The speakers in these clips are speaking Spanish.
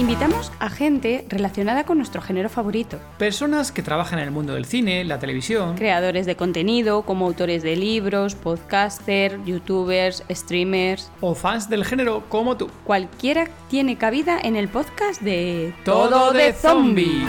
Invitamos a gente relacionada con nuestro género favorito. Personas que trabajan en el mundo del cine, la televisión. Creadores de contenido, como autores de libros, podcasters, youtubers, streamers. O fans del género como tú. Cualquiera tiene cabida en el podcast de Todo de Zombie.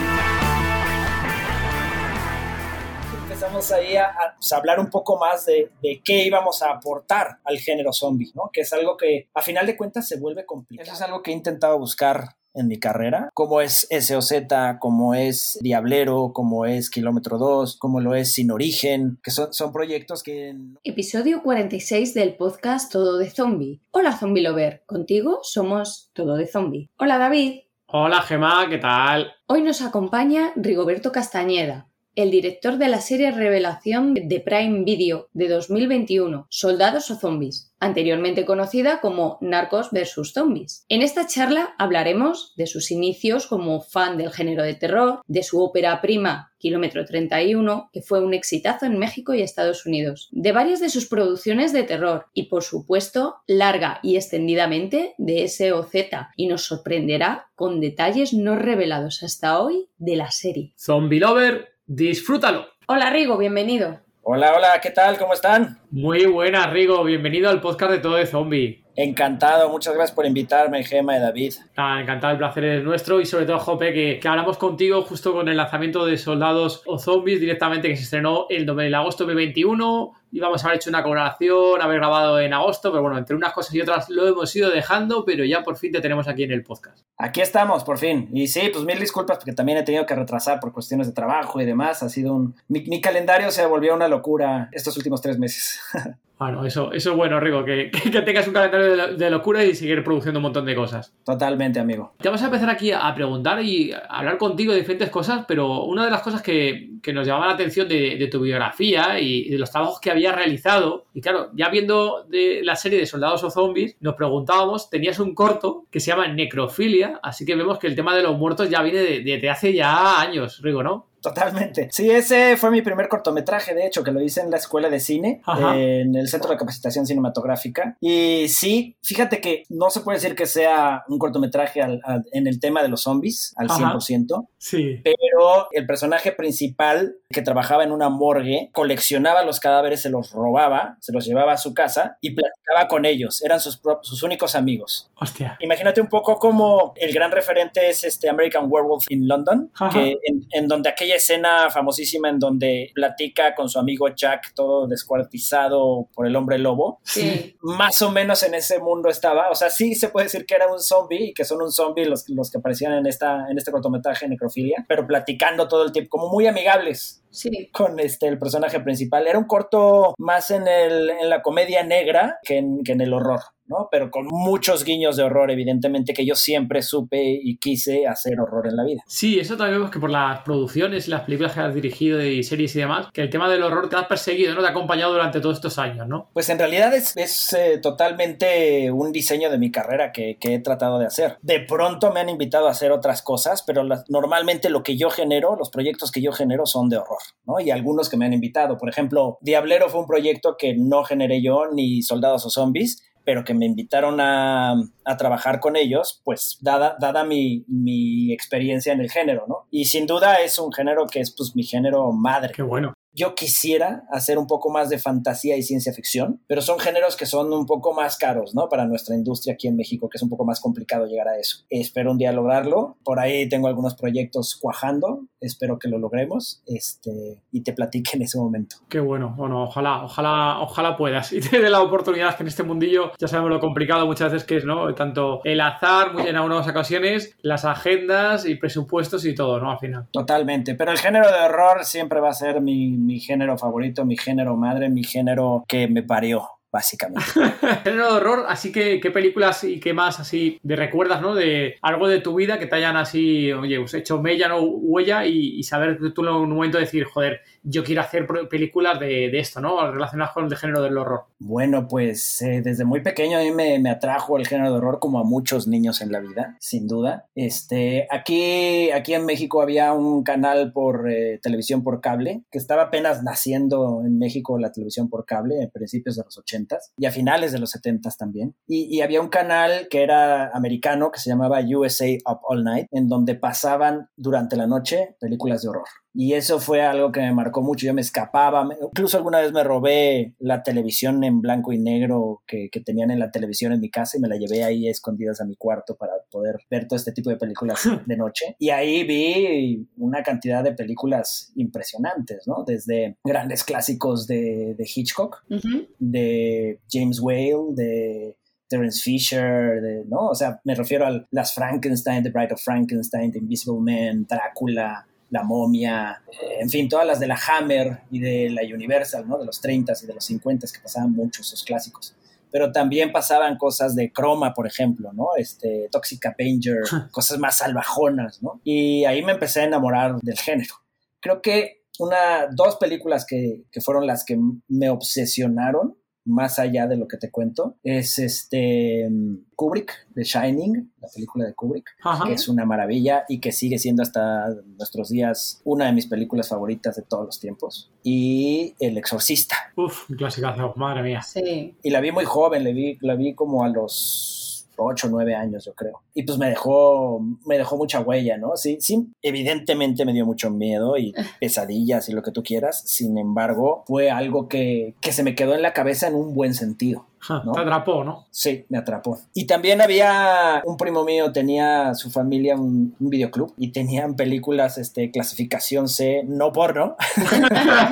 Empezamos ahí a, a, pues, a hablar un poco más de, de, qué íbamos a aportar al género zombie, ¿no? Que es algo que a final de cuentas se vuelve complicado. Eso es algo que he intentado buscar en mi carrera, como es SOZ, como es Diablero, como es Kilómetro 2, como lo es Sin Origen, que son, son proyectos que... Episodio 46 del podcast Todo de Zombie. Hola Zombie Lover, contigo somos Todo de Zombie. Hola David. Hola Gemma, ¿qué tal? Hoy nos acompaña Rigoberto Castañeda, el director de la serie Revelación de Prime Video de 2021, Soldados o Zombies, anteriormente conocida como Narcos vs. Zombies. En esta charla hablaremos de sus inicios como fan del género de terror, de su ópera prima Kilómetro 31, que fue un exitazo en México y Estados Unidos, de varias de sus producciones de terror y, por supuesto, larga y extendidamente de SOZ, y nos sorprenderá con detalles no revelados hasta hoy de la serie. Zombie Lover disfrútalo. Hola Rigo, bienvenido. Hola, hola, ¿qué tal? ¿Cómo están? Muy buenas, Rigo. Bienvenido al podcast de Todo de Zombie. Encantado, muchas gracias por invitarme, Gema y David. Ah, encantado, el placer es nuestro y sobre todo, Jope, que, que, hablamos contigo justo con el lanzamiento de Soldados o Zombies directamente que se estrenó el, el agosto de 2021 íbamos a haber hecho una colaboración, haber grabado en agosto, pero bueno, entre unas cosas y otras lo hemos ido dejando, pero ya por fin te tenemos aquí en el podcast. Aquí estamos, por fin. Y sí, pues mil disculpas porque también he tenido que retrasar por cuestiones de trabajo y demás. Ha sido un... Mi, mi calendario se volvió una locura estos últimos tres meses. Bueno, eso, eso es bueno, Rigo, que, que, tengas un calendario de, de, locura y seguir produciendo un montón de cosas. Totalmente, amigo. Te vamos a empezar aquí a preguntar y a hablar contigo de diferentes cosas, pero una de las cosas que, que nos llamaba la atención de, de, tu biografía y de los trabajos que habías realizado, y claro, ya viendo de la serie de Soldados o Zombies, nos preguntábamos, tenías un corto que se llama Necrofilia, así que vemos que el tema de los muertos ya viene de, de, de hace ya años, Rigo, ¿no? Totalmente. Sí, ese fue mi primer cortometraje, de hecho, que lo hice en la escuela de cine, eh, en el Centro de Capacitación Cinematográfica. Y sí, fíjate que no se puede decir que sea un cortometraje al, al, en el tema de los zombies al Ajá. 100%. Sí. Pero el personaje principal que trabajaba en una morgue coleccionaba los cadáveres, se los robaba, se los llevaba a su casa y platicaba con ellos. Eran sus, sus únicos amigos. Hostia. Imagínate un poco como el gran referente es este American Werewolf in London, Ajá. que en, en donde aquella escena famosísima en donde platica con su amigo Jack, todo descuartizado por el hombre lobo. Sí. Más o menos en ese mundo estaba. O sea, sí se puede decir que era un zombie y que son un zombie los, los que aparecían en, esta, en este cortometraje Necrofilia, pero platicando todo el tiempo, como muy amigables. Sí. con este el personaje principal. Era un corto más en, el, en la comedia negra que en, que en el horror. ¿no? Pero con muchos guiños de horror, evidentemente, que yo siempre supe y quise hacer horror en la vida. Sí, eso también vemos que por las producciones y las películas que has dirigido y series y demás, que el tema del horror te has perseguido, ¿no? Te ha acompañado durante todos estos años, ¿no? Pues en realidad es, es eh, totalmente un diseño de mi carrera que, que, he tratado de hacer. De pronto me han invitado a hacer otras cosas, pero las, normalmente lo que yo genero, los proyectos que yo genero son de horror, ¿no? Y algunos que me han invitado. Por ejemplo, Diablero fue un proyecto que no generé yo, ni Soldados o Zombies, pero que me invitaron a, a trabajar con ellos, pues dada, dada mi, mi, experiencia en el género, ¿no? Y sin duda es un género que es pues mi género madre. Qué bueno. Yo quisiera hacer un poco más de fantasía y ciencia ficción, pero son géneros que son un poco más caros, ¿no? Para nuestra industria aquí en México, que es un poco más complicado llegar a eso. Espero un día lograrlo. Por ahí tengo algunos proyectos cuajando. Espero que lo logremos este, y te platique en ese momento. Qué bueno. Bueno, ojalá, ojalá, ojalá puedas y te dé la oportunidad que en este mundillo ya sabemos lo complicado muchas veces que es, ¿no? Tanto el azar, muy en algunas ocasiones, las agendas y presupuestos y todo, ¿no? Al final. Totalmente. Pero el género de horror siempre va a ser mi, mi género favorito, mi género madre, mi género que me parió básicamente. Género de horror, así que qué películas y qué más así de recuerdas, ¿no? De algo de tu vida que te hayan así, oye, pues hecho mella, ¿no? Huella y, y saber tú en un momento decir, joder, yo quiero hacer películas de, esto, ¿no? Relacionadas con el género del horror. Bueno, pues eh, desde muy pequeño a mí me, atrajo el género de horror como a muchos niños en la vida, sin duda. Este, aquí, aquí en México había un canal por eh, televisión por cable que estaba apenas naciendo en México la televisión por cable a principios de los 80 y a finales de los 70 también. Y había un canal que era americano que se llamaba USA Up All Night, en donde pasaban durante la noche películas de horror. Y eso fue algo que me marcó mucho. Yo me escapaba, incluso alguna vez me robé la televisión en blanco y negro que, que, tenían en la televisión en mi casa y me la llevé ahí escondidas a mi cuarto para poder ver todo este tipo de películas de noche. Y ahí vi una cantidad de películas impresionantes, ¿no? Desde grandes clásicos de, de Hitchcock, de James Whale, de Terence Fisher, de, ¿no? O sea, me refiero a las Frankenstein, The Bride of Frankenstein, The Invisible Man, Drácula, La Momia, eh, en fin, todas las de la Hammer y de la Universal, ¿no? De los 30s y de los 50s que pasaban muchos esos clásicos. Pero también pasaban cosas de Chroma, por ejemplo, ¿no? Este, Toxic Avenger, cosas más salvajonas, ¿no? Y ahí me empecé a enamorar del género. Creo que una, dos películas que, que fueron las que me obsesionaron más allá de lo que te cuento, es este Kubrick, The Shining, la película de Kubrick, que es una maravilla y que sigue siendo hasta nuestros días una de mis películas favoritas de todos los tiempos. Y El Exorcista. Uf, clásica, madre mía. Sí. Y la vi muy joven, la vi, la vi como a los 8 o 9 años, yo creo. Y pues me dejó, me dejó mucha huella, ¿no? Sí, sí, evidentemente me dio mucho miedo y pesadillas y lo que tú quieras. Sin embargo, fue algo que, que se me quedó en la cabeza en un buen sentido. Te atrapó, ¿no? Sí, me atrapó. Y también había un primo mío, tenía su familia un, videoclub y tenían películas, este, clasificación C, no porno,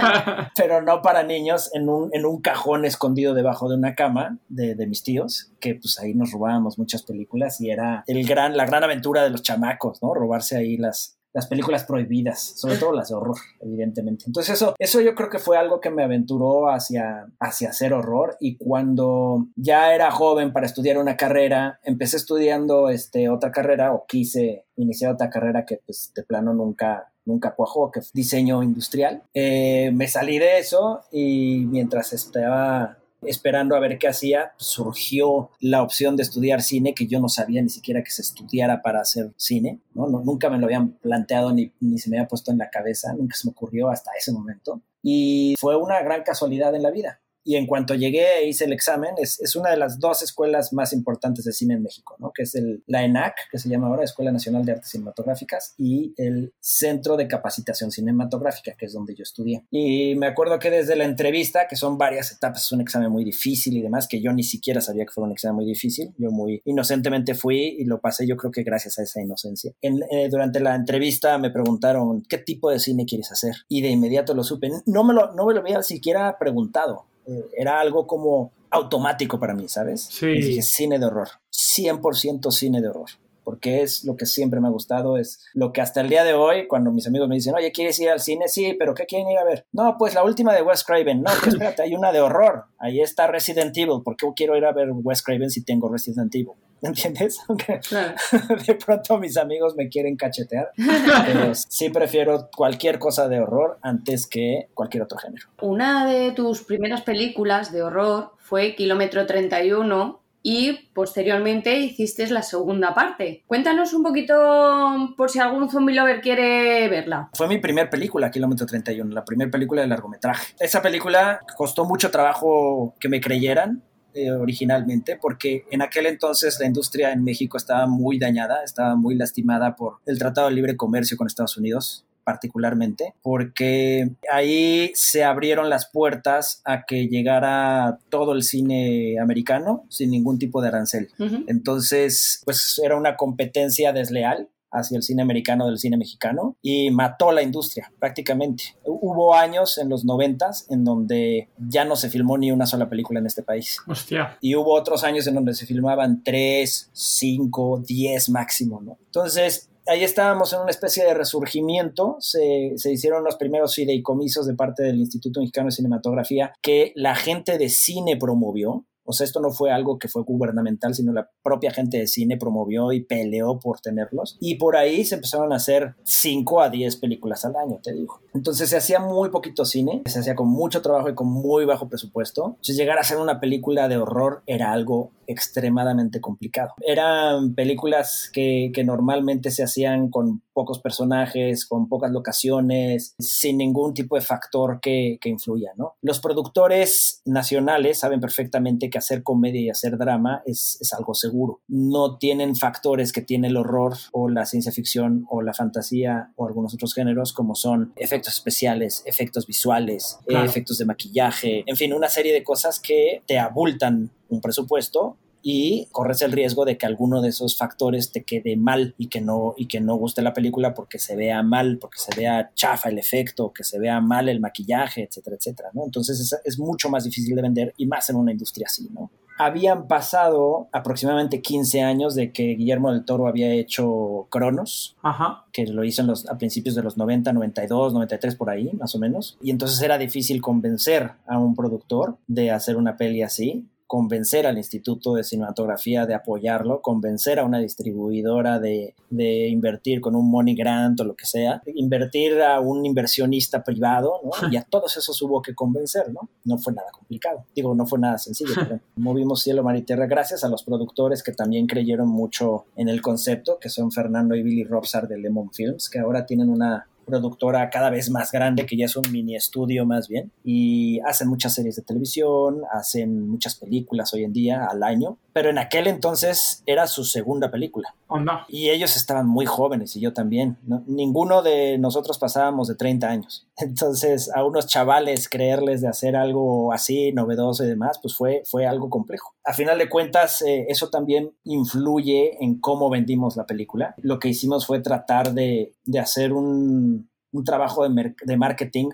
pero no para niños, en un, en un cajón escondido debajo de una cama de, de mis tíos, que pues ahí nos robábamos muchas películas y era el gran, la gran aventura de los chamacos, ¿no? Robarse ahí las, las películas prohibidas, sobre todo las de horror, evidentemente. Entonces eso, eso yo creo que fue algo que me aventuró hacia, hacia hacer horror y cuando ya era joven para estudiar una carrera, empecé estudiando este, otra carrera o quise iniciar otra carrera que pues de plano nunca, nunca cuajó, que fue diseño industrial. Eh, me salí de eso y mientras estaba esperando a ver qué hacía, surgió la opción de estudiar cine, que yo no sabía ni siquiera que se estudiara para hacer cine, ¿no? nunca me lo habían planteado ni, ni se me había puesto en la cabeza, nunca se me ocurrió hasta ese momento. Y fue una gran casualidad en la vida y en cuanto llegué e hice el examen, es, es, una de las dos escuelas más importantes de cine en México, ¿no? que es el, la ENAC, que se llama ahora Escuela Nacional de Artes Cinematográficas, y el Centro de Capacitación Cinematográfica, que es donde yo estudié. Y me acuerdo que desde la entrevista, que son varias etapas, es un examen muy difícil y demás, que yo ni siquiera sabía que fuera un examen muy difícil, yo muy inocentemente fui y lo pasé yo creo que gracias a esa inocencia. En, eh, durante la entrevista me preguntaron, ¿qué tipo de cine quieres hacer? Y de inmediato lo supe. No me lo, no me lo había siquiera preguntado era algo como automático para mí, ¿sabes? Sí. Y dije, cine de horror, 100% cine de horror porque es lo que siempre me ha gustado, es lo que hasta el día de hoy, cuando mis amigos me dicen, oye, ¿quieres ir al cine? Sí, pero ¿qué quieren ir a ver? No, pues la última de Wes Craven. No, que espérate, hay una de horror. Ahí está Resident Evil. ¿Por qué quiero ir a ver Wes Craven si tengo Resident Evil? ¿Entiendes? Aunque de pronto mis amigos me quieren cachetear, pero sí prefiero cualquier cosa de horror antes que cualquier otro género. Una de tus primeras películas de horror fue Kilómetro 31 y posteriormente hiciste la segunda parte. Cuéntanos un poquito por si algún zombie lover quiere verla. Fue mi primer película, Kilómetro 31, la primera película de largometraje. Esa película costó mucho trabajo que me creyeran. Eh, originalmente porque en aquel entonces la industria en México estaba muy dañada, estaba muy lastimada por el Tratado de Libre Comercio con Estados Unidos particularmente, porque ahí se abrieron las puertas a que llegara todo el cine americano sin ningún tipo de arancel. Entonces, pues era una competencia desleal hacia el cine americano del cine mexicano y mató la industria prácticamente. Hubo años en los noventas en donde ya no se filmó ni una sola película en este país. Hostia. Y hubo otros años en donde se filmaban tres, cinco, diez máximo, ¿no? Entonces, ahí estábamos en una especie de resurgimiento, se, se hicieron los primeros fideicomisos de parte del Instituto Mexicano de Cinematografía que la gente de cine promovió O sea, esto no fue algo que fue gubernamental, sino la propia gente de cine promovió y peleó por tenerlos. Y por ahí se empezaron a hacer 5 a 10 películas al año, te digo. Entonces se hacía muy poquito cine, se hacía con mucho trabajo y con muy bajo presupuesto. Entonces llegar a hacer una película de horror era algo extremadamente complicado. Eran películas que, que normalmente se hacían con pocos personajes, con pocas locaciones, sin ningún tipo de factor que, que influya, ¿no? Los productores nacionales saben perfectamente que hacer comedia y hacer drama es, es algo seguro. No tienen factores que tiene el horror o la ciencia ficción o la fantasía o algunos otros géneros como son efectos especiales, efectos visuales, Claro. efectos de maquillaje, en fin, una serie de cosas que te abultan un presupuesto y corres el riesgo de que alguno de esos factores te quede mal y que no y que no guste la película porque se vea mal, porque se vea chafa el efecto, que se vea mal el maquillaje, etcétera, etcétera, ¿no? Entonces es, es mucho más difícil de vender y más en una industria así, ¿no? Habían pasado aproximadamente 15 años de que Guillermo del Toro había hecho Cronos, Ajá. que lo hizo en los, a principios de los 90, 92, 93 por ahí, más o menos. Y entonces era difícil convencer a un productor de hacer una peli así, convencer al Instituto de Cinematografía de apoyarlo, convencer a una distribuidora de, de invertir con un money grant o lo que sea, invertir a un inversionista privado, ¿no? Y a todos esos hubo que convencer, ¿no? No fue nada complicado. Digo, no fue nada sencillo, pero movimos cielo, mar y tierra gracias a los productores que también creyeron mucho en el concepto, que son Fernando y Billy Robsar de Lemon Films, que ahora tienen una productora cada vez más grande, que ya es un mini estudio más bien, y hacen muchas series de televisión, hacen muchas películas hoy en día al año, pero en aquel entonces era su segunda película. Onda. Y ellos estaban muy jóvenes y yo también. ¿no? Ninguno de nosotros pasábamos de 30 años. Entonces, a unos chavales creerles de hacer algo así, novedoso y demás, pues fue, fue algo complejo. A final de cuentas, eh, eso también influye en cómo vendimos la película. Lo que hicimos fue tratar de, de hacer un, un trabajo de, de marketing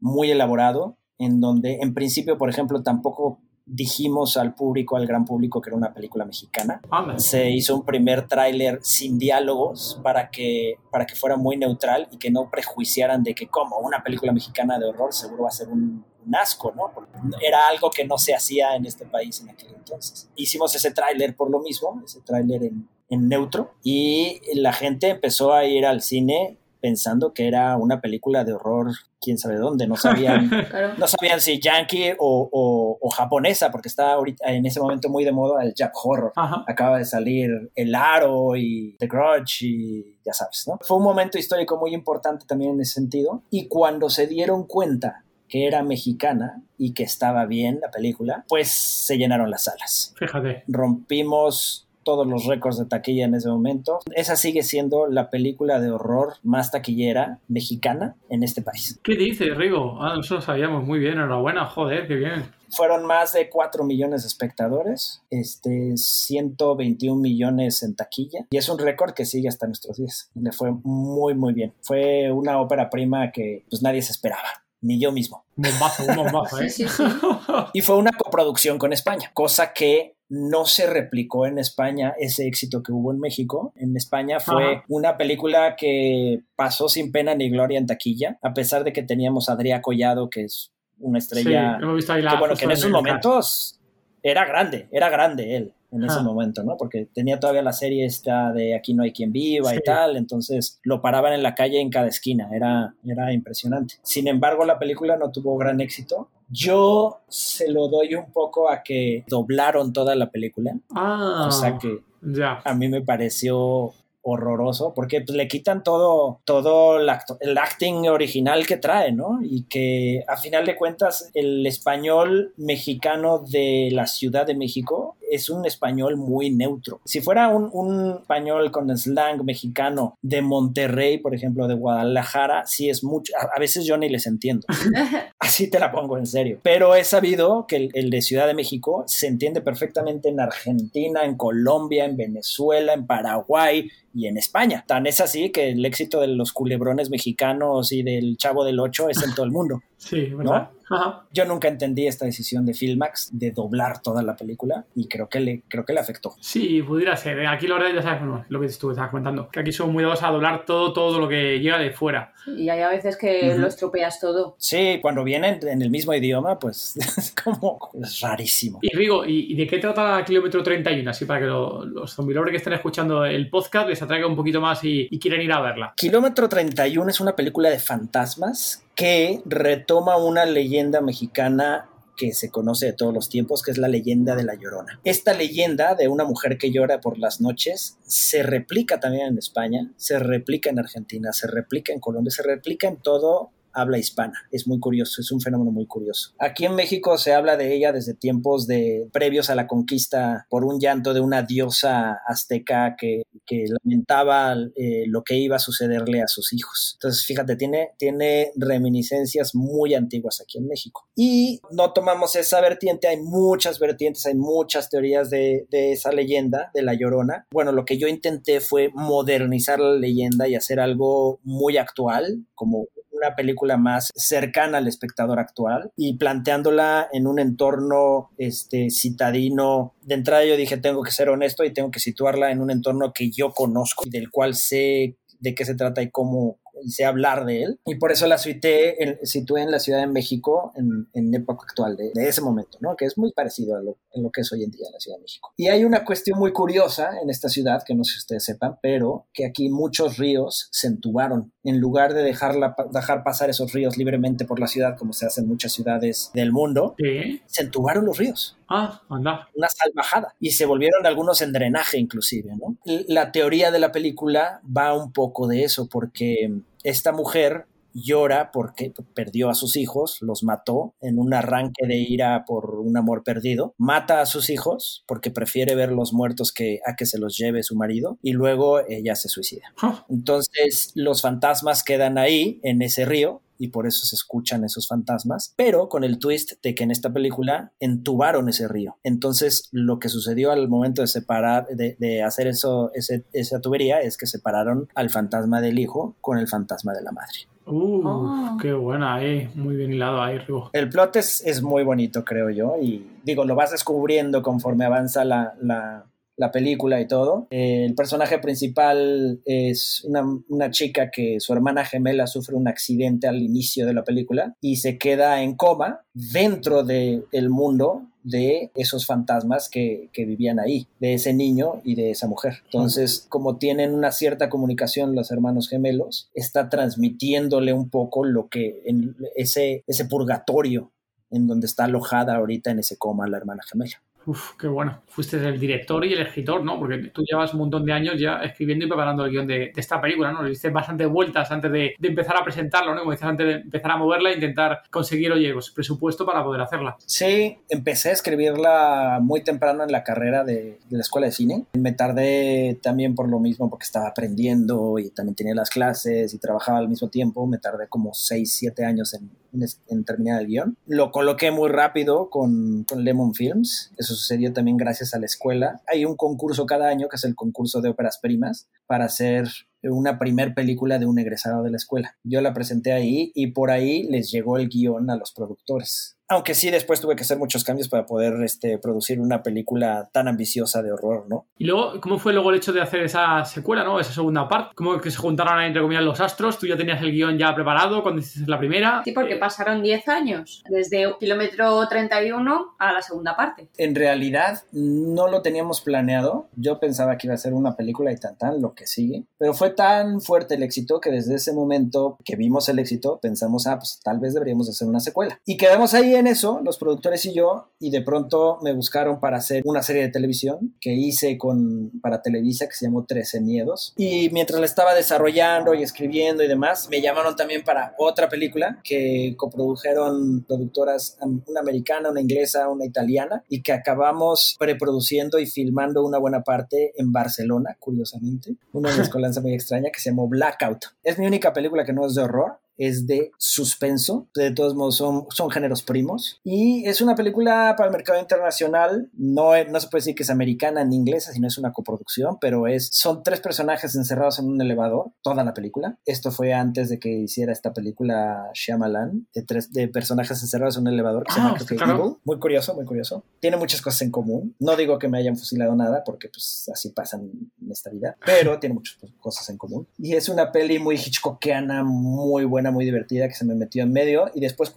muy elaborado, en donde en principio, por ejemplo, tampoco dijimos al público, al gran público, que era una película mexicana se hizo un primer tráiler sin diálogos para que, para que fuera muy neutral y que no prejuiciaran de que como una película mexicana de horror seguro va a ser un, un asco, ¿no? Porque era algo que no se hacía en este país en aquel entonces. Hicimos ese tráiler por lo mismo, ese tráiler en, en neutro y la gente empezó a ir al cine pensando que era una película de horror, quién sabe dónde, no sabían Claro. no sabían si yankee o, o- o japonesa, porque estaba ahorita en ese momento muy de moda el Jap Horror. Ajá. Acaba de salir El Aro y The Grudge y ya sabes, ¿no? Fue un momento histórico muy importante también en ese sentido. Y cuando se dieron cuenta que era mexicana y que estaba bien la película, pues se llenaron las salas. Fíjate. Rompimos todos los récords de taquilla en ese momento. Esa sigue siendo la película de horror más taquillera mexicana en este país. ¿Qué dices, Rigo? Ah, nosotros lo sabíamos muy bien. Enhorabuena, joder, qué bien. Fueron más de 4 millones de espectadores, este, 121 millones en taquilla, y es un récord que sigue hasta nuestros días. Le fue muy, muy bien. Fue una ópera prima que pues nadie se esperaba, ni yo mismo. Bombazo, un bombazo, ¿eh? Sí, sí, sí. Y fue una coproducción con España, cosa que no se replicó en España ese éxito que hubo en México. En España fue Ajá. una película que pasó sin pena ni gloria en taquilla, a pesar de que teníamos a Adrià Collado, que es una Sí, estrella hemos visto ahí la que bueno, que en esos momentos era grande, era grande él en ese momento, ¿no? Porque tenía todavía la serie esta de Aquí no hay quien viva Sí. y tal, entonces lo paraban en la calle en cada esquina, era, era impresionante. Sin embargo, la película no tuvo gran éxito. Yo se lo doy un poco a que doblaron toda la película, Ah, cosa que ya. a mí me pareció horroroso porque pues, le quitan todo todo el, acto- el acting original que trae, ¿no? Y que a final de cuentas el español mexicano de la Ciudad de México es un español muy neutro. Si fuera un, un español con slang mexicano de Monterrey, por ejemplo, de Guadalajara, sí es mucho. A, a veces yo ni les entiendo. Así te la pongo en serio. Pero he sabido que el, el de Ciudad de México se entiende perfectamente en Argentina, en Colombia, en Venezuela, en Paraguay y en España. Tan es así que el éxito de los culebrones mexicanos y del Chavo del Ocho es en todo el mundo. Sí, ¿verdad? Ajá. Yo nunca entendí esta decisión de Filmax de doblar toda la película y creo que le, creo que le afectó. Sí, pudiera ser. Aquí la verdad ya sabes bueno, lo que tú estabas comentando. Que aquí son muy dados a doblar todo, todo lo que llega de fuera. Y hay a veces que Ujú. lo estropeas todo. Sí, cuando viene vienen en el mismo idioma, pues es como es rarísimo. Y Rigo, ¿y, de qué trata Kilómetro 31? Así para que los zombies que estén escuchando el podcast les atraiga un poquito más y, y quieren ir a verla. Kilómetro 31 es una película de fantasmas que retoma una leyenda mexicana que se conoce de todos los tiempos, que es la leyenda de la Llorona. Esta leyenda de una mujer que llora por las noches se replica también en España, se replica en Argentina, se replica en Colombia, se replica en todo habla hispana. Es muy curioso, es un fenómeno muy curioso. Aquí en México se habla de ella desde tiempos de previos a la conquista por un llanto de una diosa azteca que, que lamentaba eh, lo que iba a sucederle a sus hijos. Entonces, fíjate, tiene, tiene reminiscencias muy antiguas aquí en México. Y no tomamos esa vertiente, hay muchas vertientes, hay muchas teorías de, de esa leyenda, de la llorona. Bueno, lo que yo intenté fue modernizar la leyenda y hacer algo muy actual, como una película más cercana al espectador actual y planteándola en un entorno este, citadino. De entrada yo dije, tengo que ser honesto y tengo que situarla en un entorno que yo conozco y del cual sé de qué se trata y cómo, sé hablar de él. Y por eso la situé en, situé en la Ciudad de México en, en época actual, de, de, ese momento, ¿no? Que es muy parecido a lo, en lo que es hoy en día la Ciudad de México. Y hay una cuestión muy curiosa en esta ciudad, que no sé si ustedes sepan, pero que aquí muchos ríos se entubaron. En lugar de dejarla, dejar pasar esos ríos libremente por la ciudad, como se hace en muchas ciudades del mundo, ¿Sí? se entubaron los ríos. Ah, anda. Una salvajada. Y se volvieron algunos en drenaje inclusive, ¿no? La teoría de la película va un poco de eso, porque esta mujer llora porque perdió a sus hijos, los mató en un arranque de ira por un amor perdido, mata a sus hijos porque prefiere verlos muertos que a que se los lleve su marido y luego ella se suicida. Entonces los fantasmas quedan ahí en ese río y por eso se escuchan esos fantasmas, pero con el twist de que en esta película entubaron ese río. Entonces, lo que sucedió al momento de separar, de, de hacer eso, ese, esa tubería, es que separaron al fantasma del hijo con el fantasma de la madre. Uh, oh. qué buena ahí, muy bien hilado ahí, Rigo. El plot es, es, muy bonito, creo yo, y digo, lo vas descubriendo conforme avanza la, la, la película y todo. Eh, el personaje principal es una, una, chica que su hermana gemela sufre un accidente al inicio de la película y se queda en coma dentro del el mundo de esos fantasmas que, que, vivían ahí, de ese niño y de esa mujer. Entonces, como tienen una cierta comunicación los hermanos gemelos, está transmitiéndole un poco lo que en ese, ese purgatorio en donde está alojada ahorita en ese coma la hermana gemela. Uf, qué bueno. Fuiste el director y el escritor, ¿no? Porque tú llevas un montón de años ya escribiendo y preparando el guion de, de esta película, ¿no? Le diste bastantes vueltas antes de, de, empezar a presentarlo, ¿no? Como dices, antes de empezar a moverla e intentar conseguir, oye, pues, presupuesto para poder hacerla. Sí, empecé a escribirla muy temprano en la carrera de, de la escuela de cine. Me tardé también por lo mismo porque estaba aprendiendo y también tenía las clases y trabajaba al mismo tiempo. Me tardé como 6, 7 años en, en, terminar el guion. Lo coloqué muy rápido con, con Lemon Films. Eso sucedió también gracias a la escuela. Hay un concurso cada año que es el concurso de óperas primas para hacer una primer película de un egresado de la escuela. Yo la presenté ahí y por ahí les llegó el guion a los productores. Aunque sí, después tuve que hacer muchos cambios para poder este, producir una película tan ambiciosa de horror, ¿no? Y luego, ¿cómo fue luego el hecho de hacer esa secuela, ¿no? Esa segunda parte. ¿Cómo que se juntaron entre comillas, los astros? ¿Tú ya tenías el guion ya preparado cuando hiciste la primera? Sí, porque pasaron 10 años, desde kilómetro 31 a la segunda parte. En realidad, no lo teníamos planeado. Yo pensaba que iba a ser una película y tan tan, lo que sigue. Pero fue tan fuerte el éxito que desde ese momento que vimos el éxito, pensamos, ah, pues tal vez deberíamos hacer una secuela. Y quedamos ahí en eso, los productores y yo, y de pronto me buscaron para hacer una serie de televisión que hice con, para Televisa que se llamó 13 Miedos. Y mientras la estaba desarrollando y escribiendo y demás, me llamaron también para otra película que coprodujeron productoras, una americana, una inglesa, una italiana, y que acabamos preproduciendo y filmando una buena parte en Barcelona, curiosamente. Una mezcolanza muy extraña que se llamó Blackout. Es mi única película que no es de horror, es de suspenso. De todos modos, son, son géneros primos. Y es una película para el mercado internacional. No, no se puede decir que es americana ni inglesa, sino es una coproducción, pero es, son tres personajes encerrados en un elevador, toda la película. Esto fue antes de que hiciera esta película Shyamalan, de, tres, de personajes encerrados en un elevador que se llama Ah, claro. Evil. Muy curioso, muy curioso. Tiene muchas cosas en común. No digo que me hayan fusilado nada, porque pues así pasan en esta vida, pero tiene muchas cosas en común. Y es una peli muy hitchcockiana, muy buena buena, muy divertida que se me metió en medio y después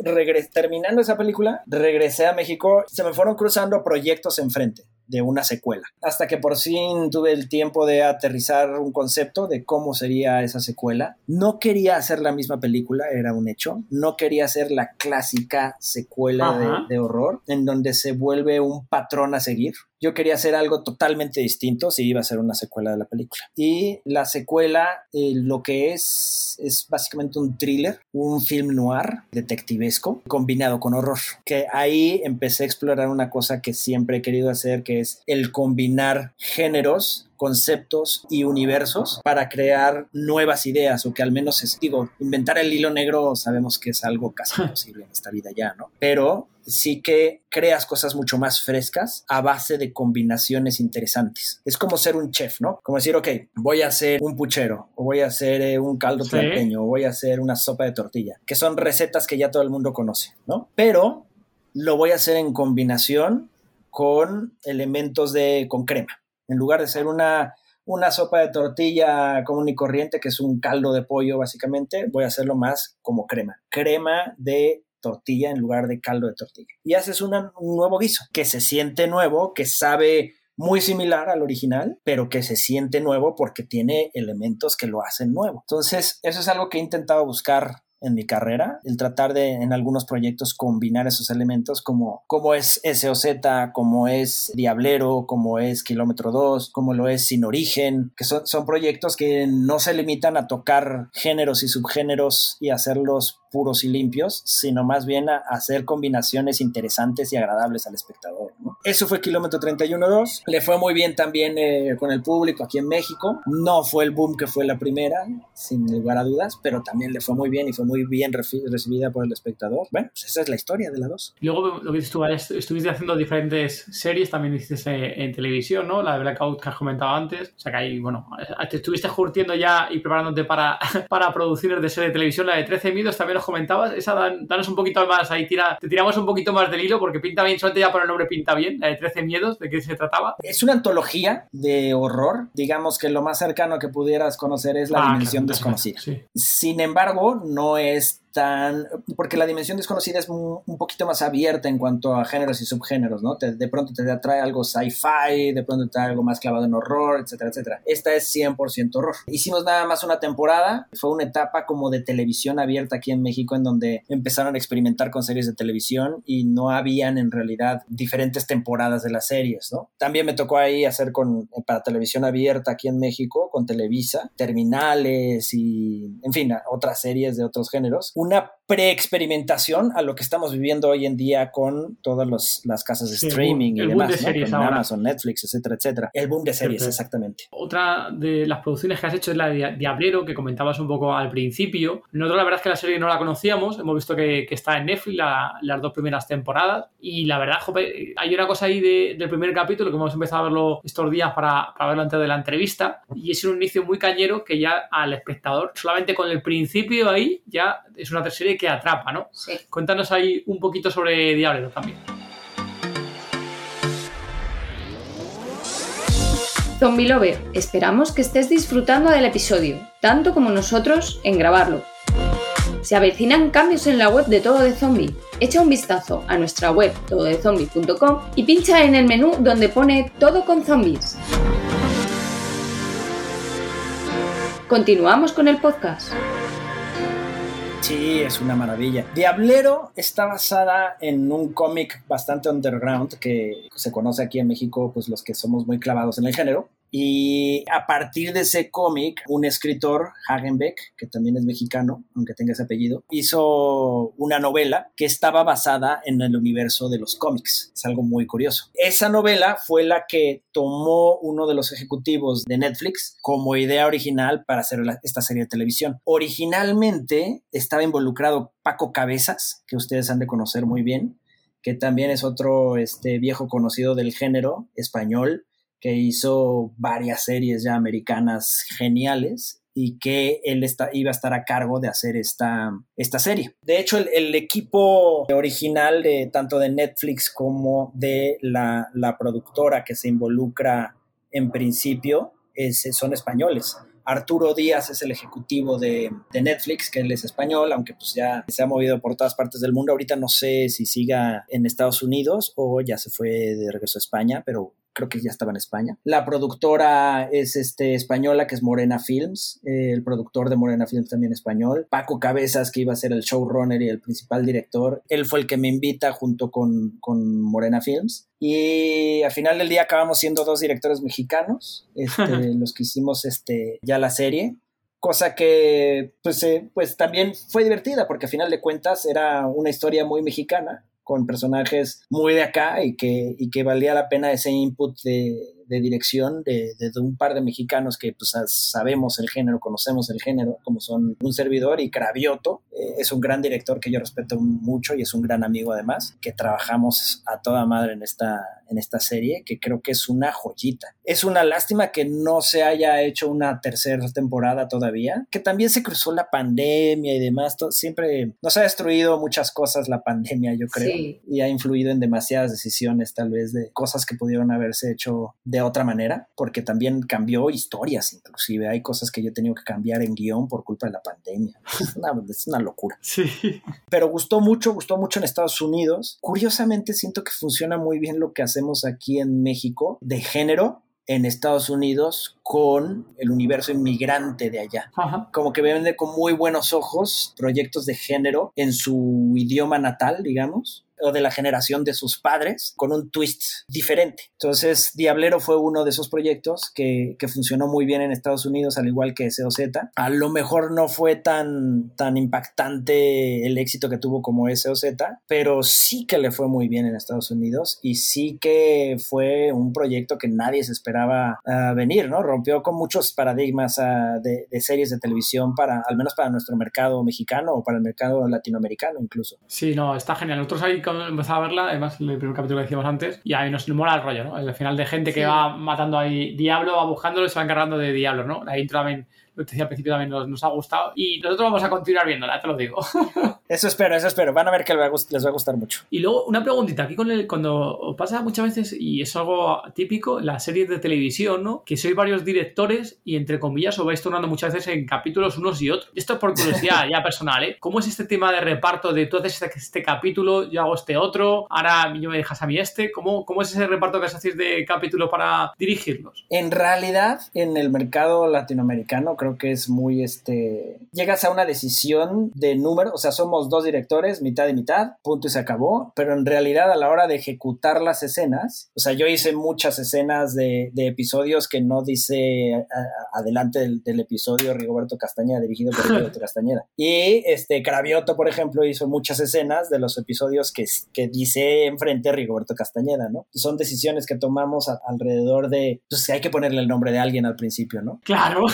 terminando esa película, regresé a México, se me fueron cruzando proyectos enfrente de una secuela. Hasta que por fin tuve el tiempo de aterrizar un concepto de cómo sería esa secuela. No quería hacer la misma película, era un hecho. No quería hacer la clásica secuela de, de, horror, en donde se vuelve un patrón a seguir. Yo quería hacer algo totalmente distinto si iba a ser una secuela de la película. Y la secuela, eh, lo que es, es básicamente un thriller, un film noir detectivesco combinado con horror. Que ahí empecé a explorar una cosa que siempre he querido hacer, que es el combinar géneros conceptos y universos para crear nuevas ideas o que al menos es, digo, inventar el hilo negro sabemos que es algo casi imposible en esta vida ya, ¿no? Pero sí que creas cosas mucho más frescas a base de combinaciones interesantes. Es como ser un chef, ¿no? Como decir, ok, voy a hacer un puchero, o voy a hacer eh, un caldo sí. o voy a hacer una sopa de tortilla, que son recetas que ya todo el mundo conoce, ¿no? Pero lo voy a hacer en combinación con elementos de, con crema. En lugar de ser una, una sopa de tortilla común y corriente, que es un caldo de pollo básicamente, voy a hacerlo más como crema. Crema de tortilla en lugar de caldo de tortilla. Y haces un nuevo guiso que se siente nuevo, que sabe muy similar al original, pero que se siente nuevo porque tiene elementos que lo hacen nuevo. Entonces, eso es algo que he intentado buscar en mi carrera, el tratar de en algunos proyectos combinar esos elementos como, es SOZ, como es Diablero, como es Kilómetro 2, como lo es Sin Origen, que son, son proyectos que no se limitan a tocar géneros y subgéneros y hacerlos puros y limpios, sino más bien a hacer combinaciones interesantes y agradables al espectador. ¿no? Eso fue Kilómetro 31.2. Le fue muy bien también eh, con el público aquí en México. No fue el boom que fue la primera, sin lugar a dudas, pero también le fue muy bien y fue muy bien recibida por el espectador. Bueno, pues esa es la historia de la 2. Luego lo que dices tú, estuviste haciendo diferentes series, también hiciste en televisión, ¿no? La de Blackout que has comentado antes. O sea que ahí, bueno, te estuviste curtiendo ya y preparándote para, para producciones de serie de televisión. La de 13 Miedos también nos comentabas. Esa, dan, danos un poquito más ahí, tira, te tiramos un poquito más del hilo porque pinta bien, solamente ya por el nombre pinta bien. La de 13 Miedos, ¿de qué se trataba? Es una antología de horror. Digamos que lo más cercano que pudieras conocer es la ah, dimensión claro, desconocida. Sí. Sin embargo, no es tan... porque la dimensión desconocida es un, poquito más abierta en cuanto a géneros y subgéneros, ¿no? De pronto te atrae algo sci-fi, de pronto te trae algo más clavado en horror, etcétera, etcétera. Esta es 100% horror. Hicimos nada más una temporada, fue una etapa como de televisión abierta aquí en México en donde empezaron a experimentar con series de televisión y no habían en realidad diferentes temporadas de las series, ¿no? También me tocó ahí hacer con, para televisión abierta aquí en México, con Televisa, Terminales y, en fin, otras series de otros géneros una pre-experimentación a lo que estamos viviendo hoy en día con todas los, las casas de sí, streaming el y demás, de series ¿no? ahora. Amazon, Netflix, etcétera, etcétera. El boom de series, Perfecto. exactamente. Otra de las producciones que has hecho es la de Diablero, que comentabas un poco al principio. Nosotros la verdad es que la serie no la conocíamos, hemos visto que, que está en Netflix la, las dos primeras temporadas y la verdad, jope, hay una cosa ahí de, del primer capítulo que hemos empezado a verlo estos días para, para verlo antes de la entrevista y es un inicio muy cañero que ya al espectador, solamente con el principio ahí, ya es una serie que atrapa, ¿no? Sí. Cuéntanos ahí un poquito sobre Diablero también. Zombie Lover, esperamos que estés disfrutando del episodio, tanto como nosotros en grabarlo. Se avecinan cambios en la web de Todo de Zombie. Echa un vistazo a nuestra web tododezombie.com y pincha en el menú donde pone Todo con zombies. Continuamos con el podcast. Sí, es una maravilla. Diablero está basada en un cómic bastante underground que se conoce aquí en México, pues los que somos muy clavados en el género. Y a partir de ese cómic, un escritor, Hagenbeck, que también es mexicano, aunque tenga ese apellido, hizo una novela que estaba basada en el universo de los cómics. Es algo muy curioso. Esa novela fue la que tomó uno de los ejecutivos de Netflix como idea original para hacer esta serie de televisión. Originalmente estaba involucrado Paco Cabezas, que ustedes han de conocer muy bien, que también es otro este, viejo conocido del género español que hizo varias series ya americanas geniales y que él está, iba a estar a cargo de hacer esta, esta serie. De hecho, el, el equipo original de tanto de Netflix como de la, la productora que se involucra en principio es, son españoles. Arturo Díaz es el ejecutivo de, Netflix, que él es español, aunque pues ya se ha movido por todas partes del mundo. Ahorita no sé si siga en Estados Unidos o ya se fue de regreso a España, pero creo que ya estaba en España. La productora es este, española, que es Morena Films, el productor de Morena Films también español. Paco Cabezas, que iba a ser el showrunner y el principal director, él fue el que me invita junto con, con Morena Films. Y al final del día acabamos siendo dos directores mexicanos, este, los que hicimos este, ya la serie cosa que pues, eh, pues también fue divertida porque al final de cuentas era una historia muy mexicana con personajes muy de acá y que, y que valía la pena ese input de, de dirección de, de, un par de mexicanos que pues, sabemos el género, conocemos el género, como son un servidor y Cravioto. Eh, es un gran director que yo respeto mucho y es un gran amigo además, que trabajamos a toda madre en esta, en esta serie, que creo que es una joyita. Es una lástima que no se haya hecho una tercera temporada todavía, que también se cruzó la pandemia y demás. siempre nos ha destruido muchas cosas la pandemia, yo creo, y ha influido en demasiadas decisiones tal vez de cosas que pudieron haberse hecho de otra manera, porque también cambió historias, inclusive. Hay cosas que yo he tenido que cambiar en guion por culpa de la pandemia. Es una, locura. Sí. Pero gustó mucho, gustó mucho en Estados Unidos. Curiosamente, siento que funciona muy bien lo que hacemos aquí en México de género en Estados Unidos con el universo inmigrante de allá. Como que ven con muy buenos ojos proyectos de género en su idioma natal, digamos o de la generación de sus padres con un twist diferente. Entonces, Diablero fue uno de esos proyectos que, que funcionó muy bien en Estados Unidos, al igual que SOZ. A lo mejor no fue tan, tan impactante el éxito que tuvo como SOZ, pero sí que le fue muy bien en Estados Unidos y sí que fue un proyecto que nadie se esperaba uh, venir, ¿no? Rompió con muchos paradigmas uh, de, de, series de televisión para, al menos para nuestro mercado mexicano o para el mercado latinoamericano incluso. Sí, no, está genial. Nosotros ahí empezado a verla, además el primer capítulo que decíamos antes, y a mí nos mola el rollo, ¿no? El final de gente que va matando ahí Diablo, va buscándolo y se va encargando de Diablo, ¿no? La intro también lo que decía al principio también nos, ha gustado y nosotros vamos a continuar viéndola, te lo digo. Eso espero, eso espero. Van a ver que les va a gustar mucho. Y luego una preguntita, aquí con el, cuando pasa muchas veces, y es algo típico, las series de televisión, ¿no? Que sois varios directores y entre comillas os vais tornando muchas veces en capítulos unos y otros. Esto es por curiosidad ya personal, ¿eh? ¿Cómo es este tema de reparto de tú haces este, este, capítulo, yo hago este otro, ahora yo me dejas a mí este? ¿Cómo, cómo es ese reparto que hacéis de capítulo para dirigirlos? En realidad, en el mercado latinoamericano creo que es muy, este, llegas a una decisión de número, o sea, somos dos directores, mitad y mitad, punto y se acabó, pero en realidad a la hora de ejecutar las escenas, o sea, yo hice muchas escenas de, episodios que no dice adelante del, episodio Rigoberto Castañeda, dirigido por Rigoberto Castañeda. Y este, Cravioto, por ejemplo, hizo muchas escenas de los episodios que, que dice enfrente Rigoberto Castañeda, ¿no? Son decisiones que tomamos alrededor de, pues hay que ponerle el nombre de alguien al principio, ¿no? Claro.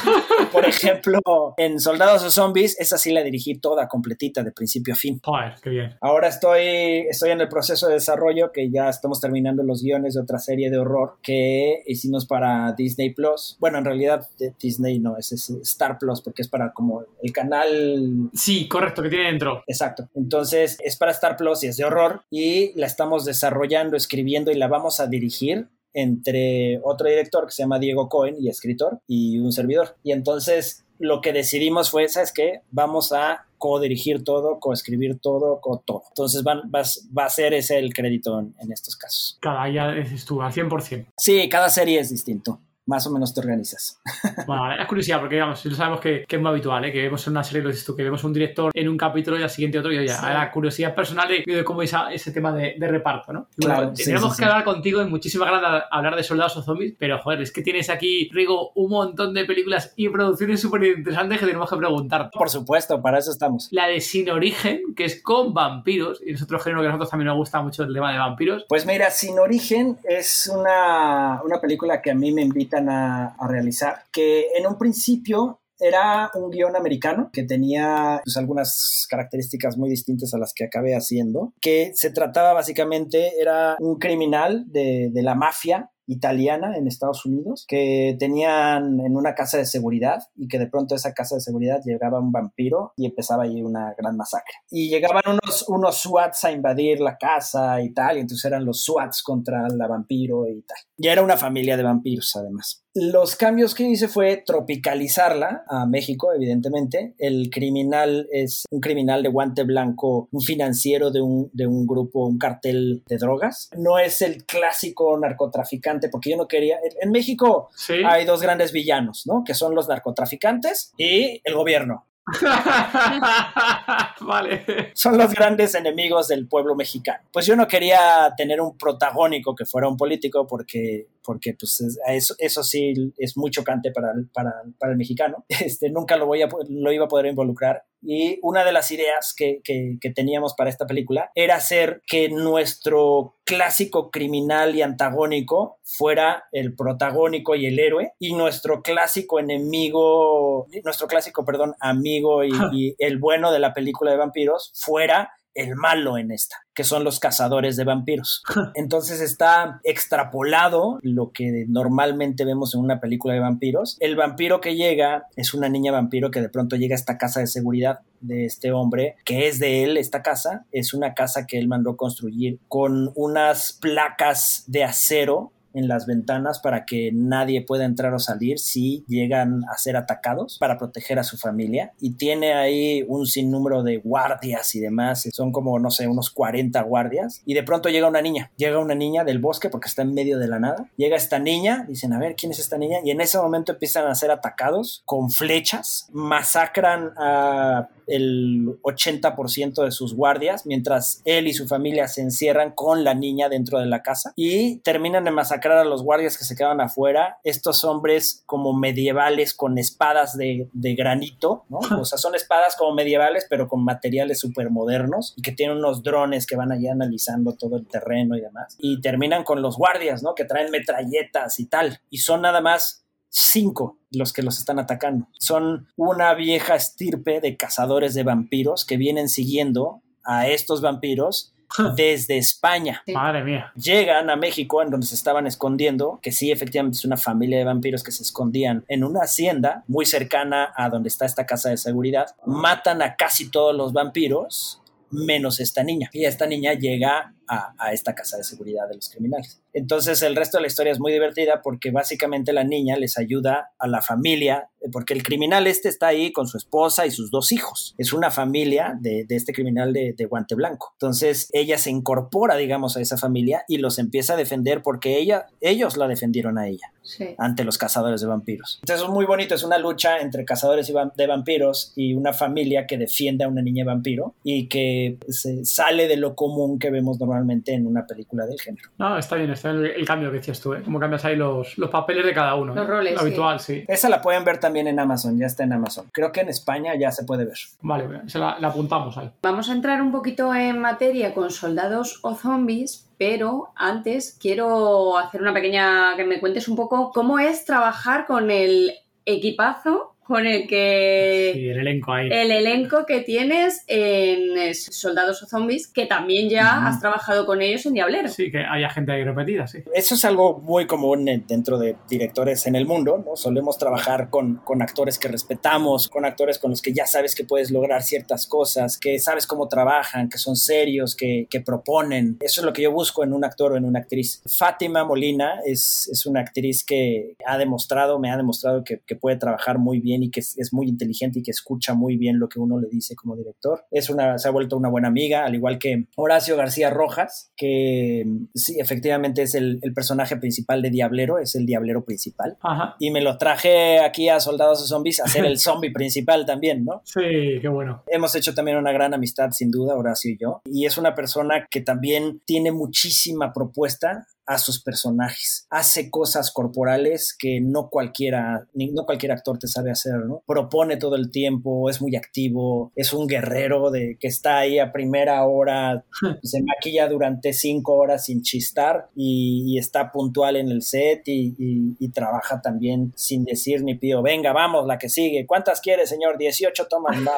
Por ejemplo, en Soldados o Zombies, esa sí la dirigí toda completita de principio a fin. Joder, qué bien. Ahora estoy, estoy en el proceso de desarrollo que ya estamos terminando los guiones de otra serie de horror que hicimos para Disney Plus. Bueno, en realidad Disney no, es, Star Plus porque es para como el canal. Sí, correcto, que tiene dentro. Exacto. Entonces es para Star Plus y es de horror y la estamos desarrollando, escribiendo y la vamos a dirigir entre otro director que se llama Diego Cohen y escritor y un servidor. Y entonces lo que decidimos fue, ¿sabes qué? Vamos a co-dirigir todo, co-escribir todo, co todo. Entonces van, va a ser ese el crédito en, en estos casos. Cada ya es tú, al 100%. Sí, cada serie es distinto más o menos te organizas. Bueno, es curiosidad, porque digamos, lo sabemos que, que, es muy habitual, ¿eh? que vemos en una serie, lo dices tú, que vemos un director en un capítulo y al siguiente otro, y ya, la curiosidad personal de, cómo es ese tema de, de reparto, ¿no? claro, tenemos que hablar contigo en muchísima ganas hablar de soldados o zombies, pero joder, es que tienes aquí, Rigo, un montón de películas y producciones súper interesantes que tenemos que preguntar. Por supuesto, para eso estamos. La de Sin Origen, que es con vampiros, y es otro género que a nosotros también nos gusta mucho el tema de vampiros. Pues mira, Sin Origen es una, una película que a mí me a, realizar, que en un principio era un guion americano que tenía pues, algunas características muy distintas a las que acabé haciendo, que se trataba básicamente, era un criminal de la mafia italiana en Estados Unidos que tenían en una casa de seguridad y que de pronto esa casa de seguridad llegaba un vampiro y empezaba ahí una gran masacre. Y llegaban unos, unos SWATs a invadir la casa y tal, y entonces eran los SWATs contra la vampiro y tal. Ya era una familia de vampiros además. Los cambios que hice fue tropicalizarla a México, evidentemente. El criminal es un criminal de guante blanco, un financiero de un, de un grupo, un cartel de drogas. No es el clásico narcotraficante, porque yo no quería... En México hay dos grandes villanos, ¿no? Que son los narcotraficantes y el gobierno. vale. Son los grandes enemigos del pueblo mexicano. Pues yo no quería tener un protagónico que fuera un político porque porque pues eso, eso sí es muy chocante para el, para, para el mexicano. Este, nunca lo, voy a, lo iba a poder involucrar. Y una de las ideas que, que, que teníamos para esta película era hacer que nuestro clásico criminal y antagónico fuera el protagónico y el héroe y nuestro clásico enemigo, nuestro clásico, perdón, amigo y, y el bueno de la película de vampiros fuera el malo en esta, que son los cazadores de vampiros. Entonces está extrapolado lo que normalmente vemos en una película de vampiros. El vampiro que llega es una niña vampiro que de pronto llega a esta casa de seguridad de este hombre, que es de él, esta casa, es una casa que él mandó construir con unas placas de acero en las ventanas para que nadie pueda entrar o salir si llegan a ser atacados para proteger a su familia. Y tiene ahí un sinnúmero de guardias y demás, son como no sé, unos 40 guardias. Y de pronto llega una niña, llega una niña del bosque porque está en medio de la nada, llega esta niña, dicen a ver quién es esta niña y en ese momento empiezan a ser atacados con flechas, masacran a el 80% de sus guardias, mientras él y su familia se encierran con la niña dentro de la casa y terminan de masacrar a los guardias que se quedan afuera, estos hombres como medievales con espadas de, granito, ¿no? O sea, son espadas como medievales, pero con materiales súper modernos y que tienen unos drones que van allá analizando todo el terreno y demás. Y terminan con los guardias, ¿no? Que traen metralletas y tal. Y son nada más cinco los que los están atacando. Son una vieja estirpe de cazadores de vampiros que vienen siguiendo a estos vampiros desde España. Madre mía. Llegan a México, en donde se estaban escondiendo, que sí, efectivamente es una familia de vampiros que se escondían en una hacienda muy cercana a donde está esta casa de seguridad. Matan a casi todos los vampiros, menos esta niña. Y esta niña llega a, a esta casa de seguridad de los criminales. Entonces el resto de la historia es muy divertida porque básicamente la niña les ayuda a la familia, porque el criminal este está ahí con su esposa y sus dos hijos. Es una familia de, de este criminal de, de, guante blanco. Entonces ella se incorpora, digamos, a esa familia y los empieza a defender porque ella, ellos la defendieron a ella sí. ante los cazadores de vampiros. Entonces es muy bonito, es una lucha entre cazadores de vampiros y una familia que defiende a una niña vampiro y que se sale de lo común que vemos normalmente en una película del género. No, está bien, está el, cambio que decías tú, ¿eh? Cómo cambias ahí los, los papeles de cada uno. Los ¿eh? roles. Lo habitual, sí. Esa la pueden ver también en Amazon, ya está en Amazon. Creo que en España ya se puede ver. Vale, se la, la apuntamos ahí. Vamos a entrar un poquito en materia con soldados o zombies, pero antes quiero hacer una pequeña que me cuentes un poco cómo es trabajar con el equipazo con el que... Sí, el elenco ahí. El elenco que tienes en Soldados o Zombies, que también ya uh -huh. has trabajado con ellos en Diablero. Sí, que haya gente ahí repetida, sí. Eso es algo muy común dentro de directores en el mundo, ¿no? Solemos trabajar con, con actores que respetamos, con actores con los que ya sabes que puedes lograr ciertas cosas, que sabes cómo trabajan, que son serios, que, que proponen. Eso es lo que yo busco en un actor o en una actriz. Fátima Molina es, es una actriz que ha demostrado, me ha demostrado que, que puede trabajar muy bien y que es, es, muy inteligente y que escucha muy bien lo que uno le dice como director. Es una, se ha vuelto una buena amiga, al igual que Horacio García Rojas, que sí, efectivamente es el, el personaje principal de Diablero, es el Diablero principal. Ajá. Y me lo traje aquí a Soldados y Zombies a ser el zombie principal también, ¿no? Sí, qué bueno. Hemos hecho también una gran amistad, sin duda, Horacio y yo. Y es una persona que también tiene muchísima propuesta a sus personajes. Hace cosas corporales que no cualquiera, no cualquier actor te sabe hacer, ¿no? Propone todo el tiempo, es muy activo, es un guerrero de que está ahí a primera hora, se maquilla durante cinco horas sin chistar y, y está puntual en el set y, y, y, trabaja también sin decir ni pío, venga, vamos, la que sigue. ¿Cuántas quiere, señor? 18 tomas más.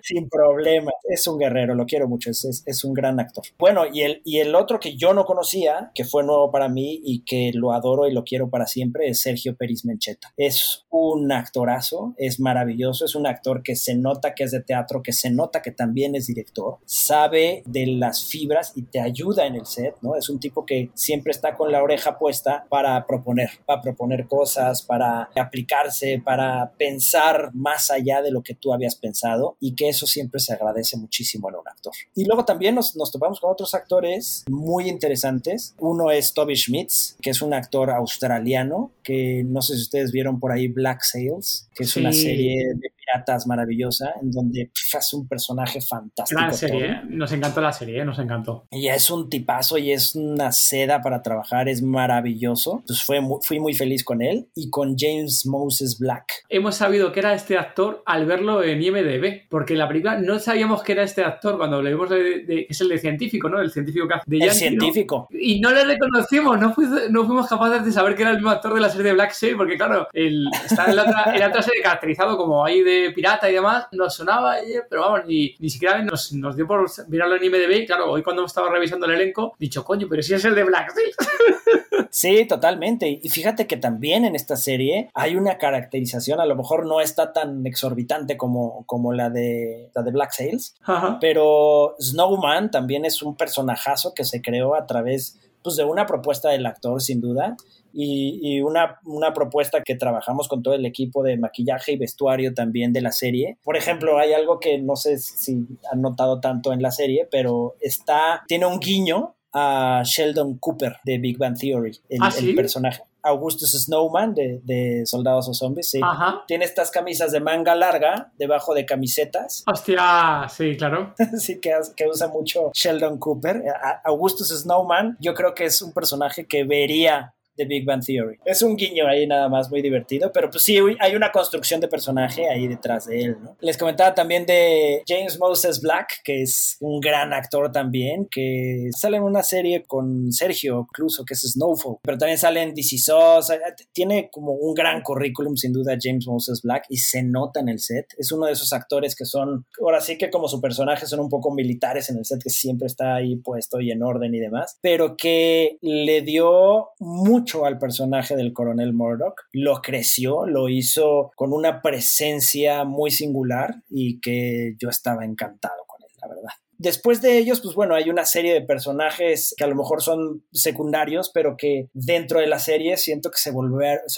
sin problema. Es un guerrero, lo quiero mucho, es, es, es, un gran actor. Bueno, y el, y el otro que yo no conocía que fue nuevo para mí y que lo adoro y lo quiero para siempre es Sergio Peris Mencheta. Es un actorazo, es maravilloso, es un actor que se nota que es de teatro, que se nota que también es director, sabe de las fibras y te ayuda en el set, ¿no? Es un tipo que siempre está con la oreja puesta para proponer, para proponer cosas, para aplicarse, para pensar más allá de lo que tú habías pensado y que eso siempre se agradece muchísimo en un actor. Y luego también nos, nos topamos con otros actores muy interesantes. Uno es Toby Schmitz, que es un actor australiano, que no sé si ustedes vieron por ahí Black Sails, que es una serie de piratas maravillosa, en donde hace un personaje fantástico. Gran serie, nos encantó la serie, nos encantó. Y es un tipazo y es una seda para trabajar, es maravilloso. Entonces fue fui muy feliz con él y con James Moses Black. Hemos sabido que era este actor al verlo en IMDB, porque en la película no sabíamos que era este actor cuando le vimos de, es el de científico, ¿no? El científico que hace de El científico. Y no le reconocimos, no, no, fuimos capaces de saber que era el mismo actor de la serie de Black Sail, porque claro, el, está en la, otra, en la otra serie caracterizado como ahí de pirata y demás, nos sonaba, pero vamos, ni, ni siquiera nos, nos dio por mirarlo en IMDb. Y claro, hoy cuando estaba revisando el elenco, dicho, coño, pero si es el de Black Sí, totalmente. Y fíjate que también en esta serie hay una caracterización, a lo mejor no está tan exorbitante como, como la, de, la de Black Sails, pero Snowman también es un personajazo que se creó a través pues, de una propuesta del actor, sin duda, y, una, una, propuesta que trabajamos con todo el equipo de maquillaje y vestuario también de la serie. Por ejemplo, hay algo que no sé si han notado tanto en la serie, pero está, tiene un guiño a Sheldon Cooper de Big Bang Theory, el, ¿Ah, personaje. Augustus Snowman de, Soldados o Zombies, sí. Tiene estas camisas de manga larga debajo de camisetas. Hostia, sí, claro. sí, que, que, usa mucho Sheldon Cooper. Augustus Snowman, yo creo que es un personaje que vería de Big Bang Theory. Es un guiño ahí nada más muy divertido, pero pues sí, hay una construcción de personaje ahí detrás de él. Les comentaba también de James Moses Black, que es un gran actor también, que sale en una serie con Sergio incluso, que es Snowfall, pero también sale en DC Sos, tiene como un gran currículum sin duda James Moses Black y se nota en el set. Es uno de esos actores que son, ahora sí que como su personaje son un poco militares en el set, que siempre está ahí puesto y en orden y demás, pero que le dio mucho al personaje del coronel Murdoch, lo creció, lo hizo con una presencia muy singular y que yo estaba encantado con él, la verdad. Después de ellos, pues bueno, hay una serie de personajes que a lo mejor son secundarios, pero que dentro de la serie siento que se,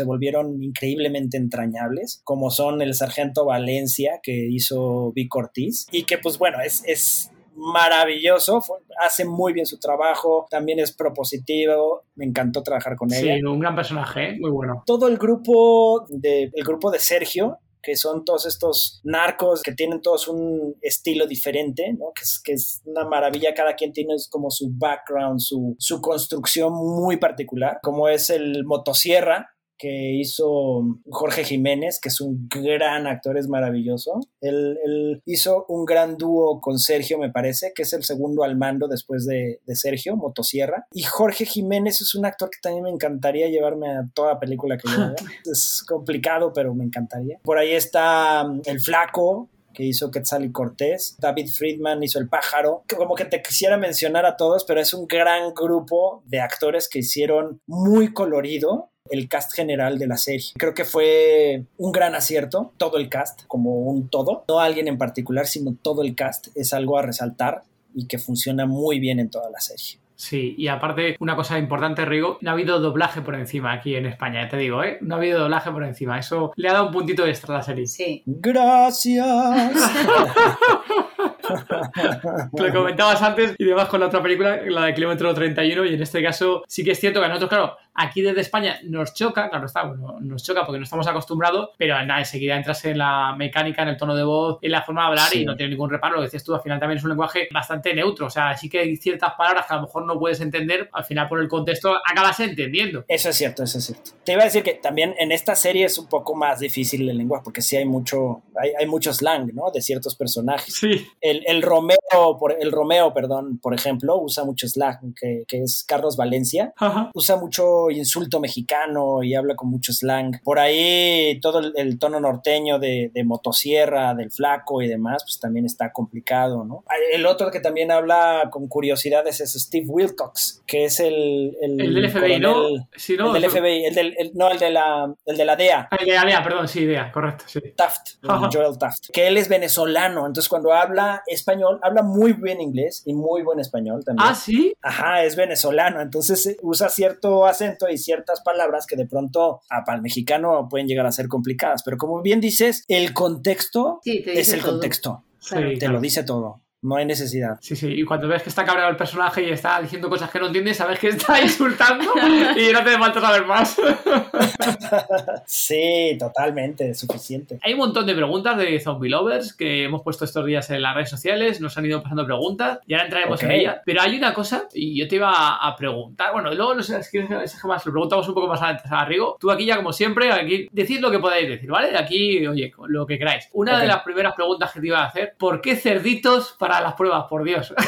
volvieron increíblemente entrañables, como son el sargento Valencia que hizo Vic Ortiz, y que pues bueno, es maravilloso, hace muy bien su trabajo, también es propositivo, me encantó trabajar con ella. Sí, un gran personaje, ¿eh? muy bueno. Todo el grupo de, el grupo de Sergio, que son todos estos narcos que tienen todos un estilo diferente, ¿no? que, es, que es una maravilla, cada quien tiene como su background, su, su construcción muy particular, como es el motosierra, que hizo Jorge Jiménez, que es un gran actor, es maravilloso. Él, hizo un gran dúo con Sergio, me parece, que es el segundo al mando después de, Sergio, Motosierra. Y Jorge Jiménez es un actor que también me encantaría llevarme a toda película que yo vea. es complicado, pero me encantaría. Por ahí está um, El Flaco, que hizo Quetzal y Cortés. David Friedman hizo El Pájaro. Como que te quisiera mencionar a todos, pero es un gran grupo de actores que hicieron muy colorido el cast general de la serie. Creo que fue un gran acierto, todo el cast, como un todo. No alguien en particular, sino todo el cast es algo a resaltar y que funciona muy bien en toda la serie. Sí, y aparte, una cosa importante, Rigo, no ha habido doblaje por encima aquí en España, te digo, ¿eh? No ha habido doblaje por encima. Eso le ha dado un puntito extra a la serie. Sí. Gracias. Lo comentabas antes y demás con la otra película, la de Kilómetro 31, y en este caso sí que es cierto que a nosotros, claro, aquí desde España nos choca, claro está, bueno, nos choca porque no estamos acostumbrados, pero nada, enseguida entras en la mecánica, en el tono de voz, en la forma de hablar y no tiene ningún reparo. Lo que decías tú, al final también es un lenguaje bastante neutro, o sea, sí que hay ciertas palabras que a lo mejor no puedes entender, al final por el contexto acabas entendiendo. Eso es cierto, eso es cierto. Te iba a decir que también en esta serie es un poco más difícil el lenguaje, porque sí hay mucho, hay, hay mucho slang, ¿no? De ciertos personajes. Sí. El, el Romeo, por, el Romeo, perdón, por ejemplo, usa mucho slang, que, que es Carlos Valencia, usa mucho insulto mexicano y habla con mucho slang. Por ahí todo el, tono norteño de, motosierra, del flaco y demás, pues también está complicado, ¿no? El otro que también habla con curiosidades es Steve Wilcox, que es el... El, del FBI, ¿no? el del FBI, el del, no, el de la, el de la DEA. Ah, el de la DEA, perdón, sí, DEA, correcto, sí. Taft, Joel Taft, que él es venezolano, entonces cuando habla español, habla muy bien inglés y muy buen español también. Ah, sí. Ajá, es venezolano, entonces eh, usa cierto acento y ciertas palabras que de pronto a, para el mexicano pueden llegar a ser complicadas, pero como bien dices, el contexto es el contexto. te lo dice todo. No hay necesidad. Sí, sí. Y cuando ves que está cabreado el personaje y está diciendo cosas que no entiendes, sabes que está insultando y no te falta saber más. sí, totalmente, suficiente. Hay un montón de preguntas de Zombie Lovers que hemos puesto estos días en las redes sociales, nos han ido pasando preguntas y ahora entraremos en ella. Pero hay una cosa, y yo te iba a preguntar, bueno, luego no sé, es que más, lo preguntamos un poco más antes a Rigo. Tú aquí ya, como siempre, aquí decid lo que podáis decir, ¿vale? Aquí, oye, lo que queráis. Una de las primeras preguntas que te iba a hacer, ¿por qué cerditos para las pruebas, por Dios.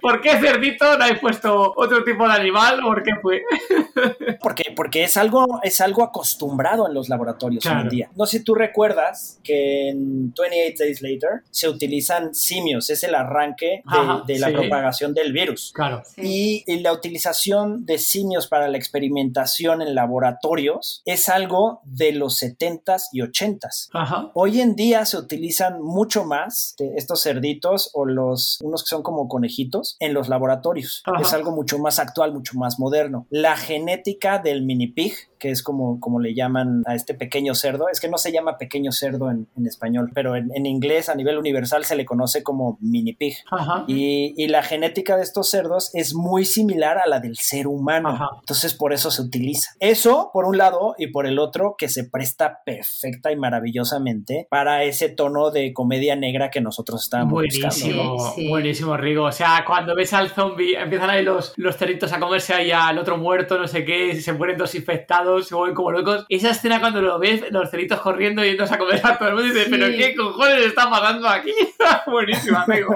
¿Por qué cerdito no hay puesto otro tipo de animal? ¿Por qué fue? porque, porque es algo, es algo acostumbrado en los laboratorios hoy en día. No sé si tú recuerdas que en 28 Days Later se utilizan simios, es el arranque de, la propagación del virus. Claro. Y, la utilización de simios para la experimentación en laboratorios es algo de los 70s y 80s. Hoy en día se utilizan mucho más estos cerditos o los unos que son como conejitos en los laboratorios. Es algo mucho más actual, mucho más moderno. La genética del mini pig que es como, como le llaman a este pequeño cerdo. Es que no se llama pequeño cerdo en, español, pero en, inglés a nivel universal se le conoce como mini pig. Y, y, la genética de estos cerdos es muy similar a la del ser humano. Entonces por eso se utiliza. Eso por un lado y por el otro que se presta perfecta y maravillosamente para ese tono de comedia negra que nosotros estábamos buenísimo, buscando. Buenísimo, Rigo. O sea, cuando ves al zombie, empiezan ahí los, los cerditos a comerse ahí al otro muerto, no sé qué, se mueren dos infectados se mueven como locos. Esa escena cuando lo ves, los ceritos corriendo yéndose a comer a todo el mundo y dices, pero ¿qué cojones está pasando aquí? Buenísimo, amigo.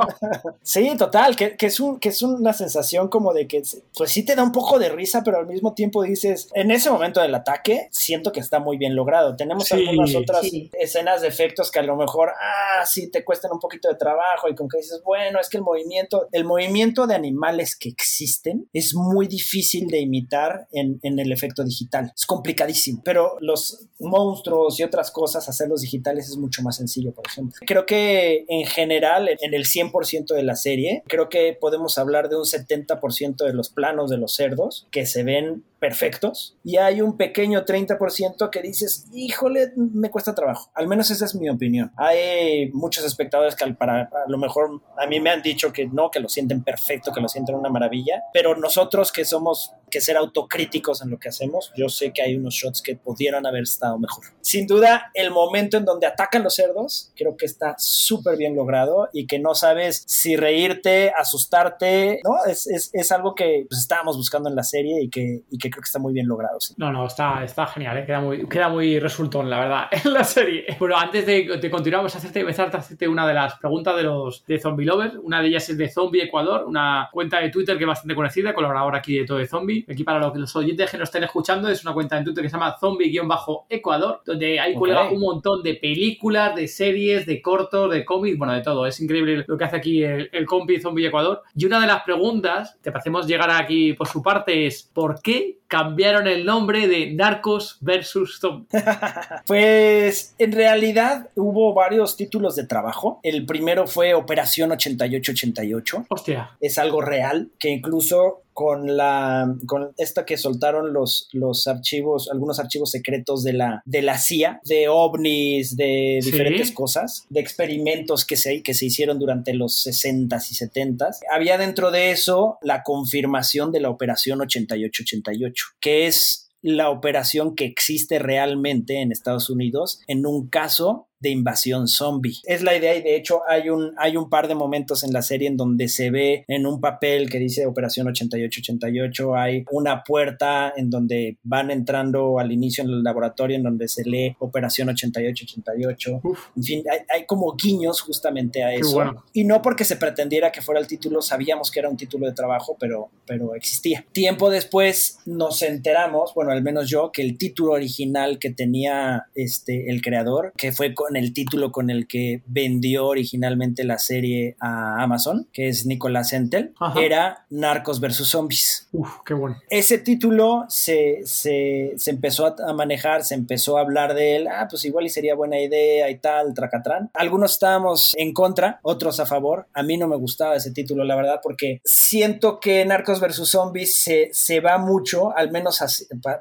Sí, total, que, que, es un, que es una sensación como de que, pues sí te da un poco de risa, pero al mismo tiempo dices, en ese momento del ataque, siento que está muy bien logrado. Tenemos algunas otras escenas de efectos que a lo mejor, ah, sí, te cuestan un poquito de trabajo y con que dices, bueno, es que el movimiento, el movimiento de animales que existen es muy difícil de imitar en, en el efecto digital complicadísimo, pero los monstruos y otras cosas, hacerlos digitales es mucho más sencillo, por ejemplo. Creo que en general, en el 100% de la serie, creo que podemos hablar de un 70% de los planos de los cerdos que se ven perfectos y hay un pequeño 30% que dices, híjole, me cuesta trabajo. Al menos esa es mi opinión. Hay muchos espectadores que para, a lo mejor a mí me han dicho que no, que lo sienten perfecto, que lo sienten una maravilla, pero nosotros que somos que ser autocríticos en lo que hacemos, yo sé que hay unos shots que pudieran haber estado mejor. Sin duda, el momento en donde atacan los cerdos, creo que está súper bien logrado y que no sabes si reírte, asustarte, ¿no? Es, es, es algo que pues, estábamos buscando en la serie y que, y que creo que está muy bien logrado. No, no, está, está genial, ¿eh? queda, muy, queda muy resultón, la verdad, en la serie. Bueno, antes de, de continuar, vamos a hacerte, empezar a hacerte una de las preguntas de los de Zombie Lovers. Una de ellas es de Zombie Ecuador, una cuenta de Twitter que es bastante conocida, colaboradora aquí de todo de Zombie. Aquí para los oyentes que nos estén escuchando, es una cuenta en Twitter que se llama Zombie-Ecuador, donde hay un montón de películas, de series, de cortos, de cómics, bueno, de todo. Es increíble lo que hace aquí el, el compi Zombie Ecuador. Y una de las preguntas, te parecemos llegar aquí por su parte, es ¿por qué cambiaron el nombre de Narcos versus Zombies? pues en realidad hubo varios títulos de trabajo. El primero fue Operación 8888. Hostia. Es algo real que incluso con la con esta que soltaron los, los archivos, algunos archivos secretos de la, de la CIA, de ovnis, de diferentes cosas, de experimentos que se, que se hicieron durante los 60s y 70s. Había dentro de eso la confirmación de la operación 8888 que es la operación que existe realmente en Estados Unidos en un caso de invasión zombie. Es la idea y de hecho hay un, hay un par de momentos en la serie en donde se ve en un papel que dice Operación 8888, hay una puerta en donde van entrando al inicio en el laboratorio en donde se lee Operación 8888. En fin, hay, como guiños justamente a eso. Y no porque se pretendiera que fuera el título, sabíamos que era un título de trabajo, pero, pero existía. Tiempo después nos enteramos, bueno, al menos yo, que el título original que tenía este, el creador, que fue con el título con el que vendió originalmente la serie a Amazon, que es Nicolás Entel, era Narcos vs. Zombies. Uf, qué bueno. Ese título se, se, se empezó a, manejar, se empezó a hablar de él, ah, pues igual y sería buena idea y tal, tracatrán. Algunos estábamos en contra, otros a favor. A mí no me gustaba ese título, la verdad, porque siento que Narcos vs. Zombies se, se va mucho, al menos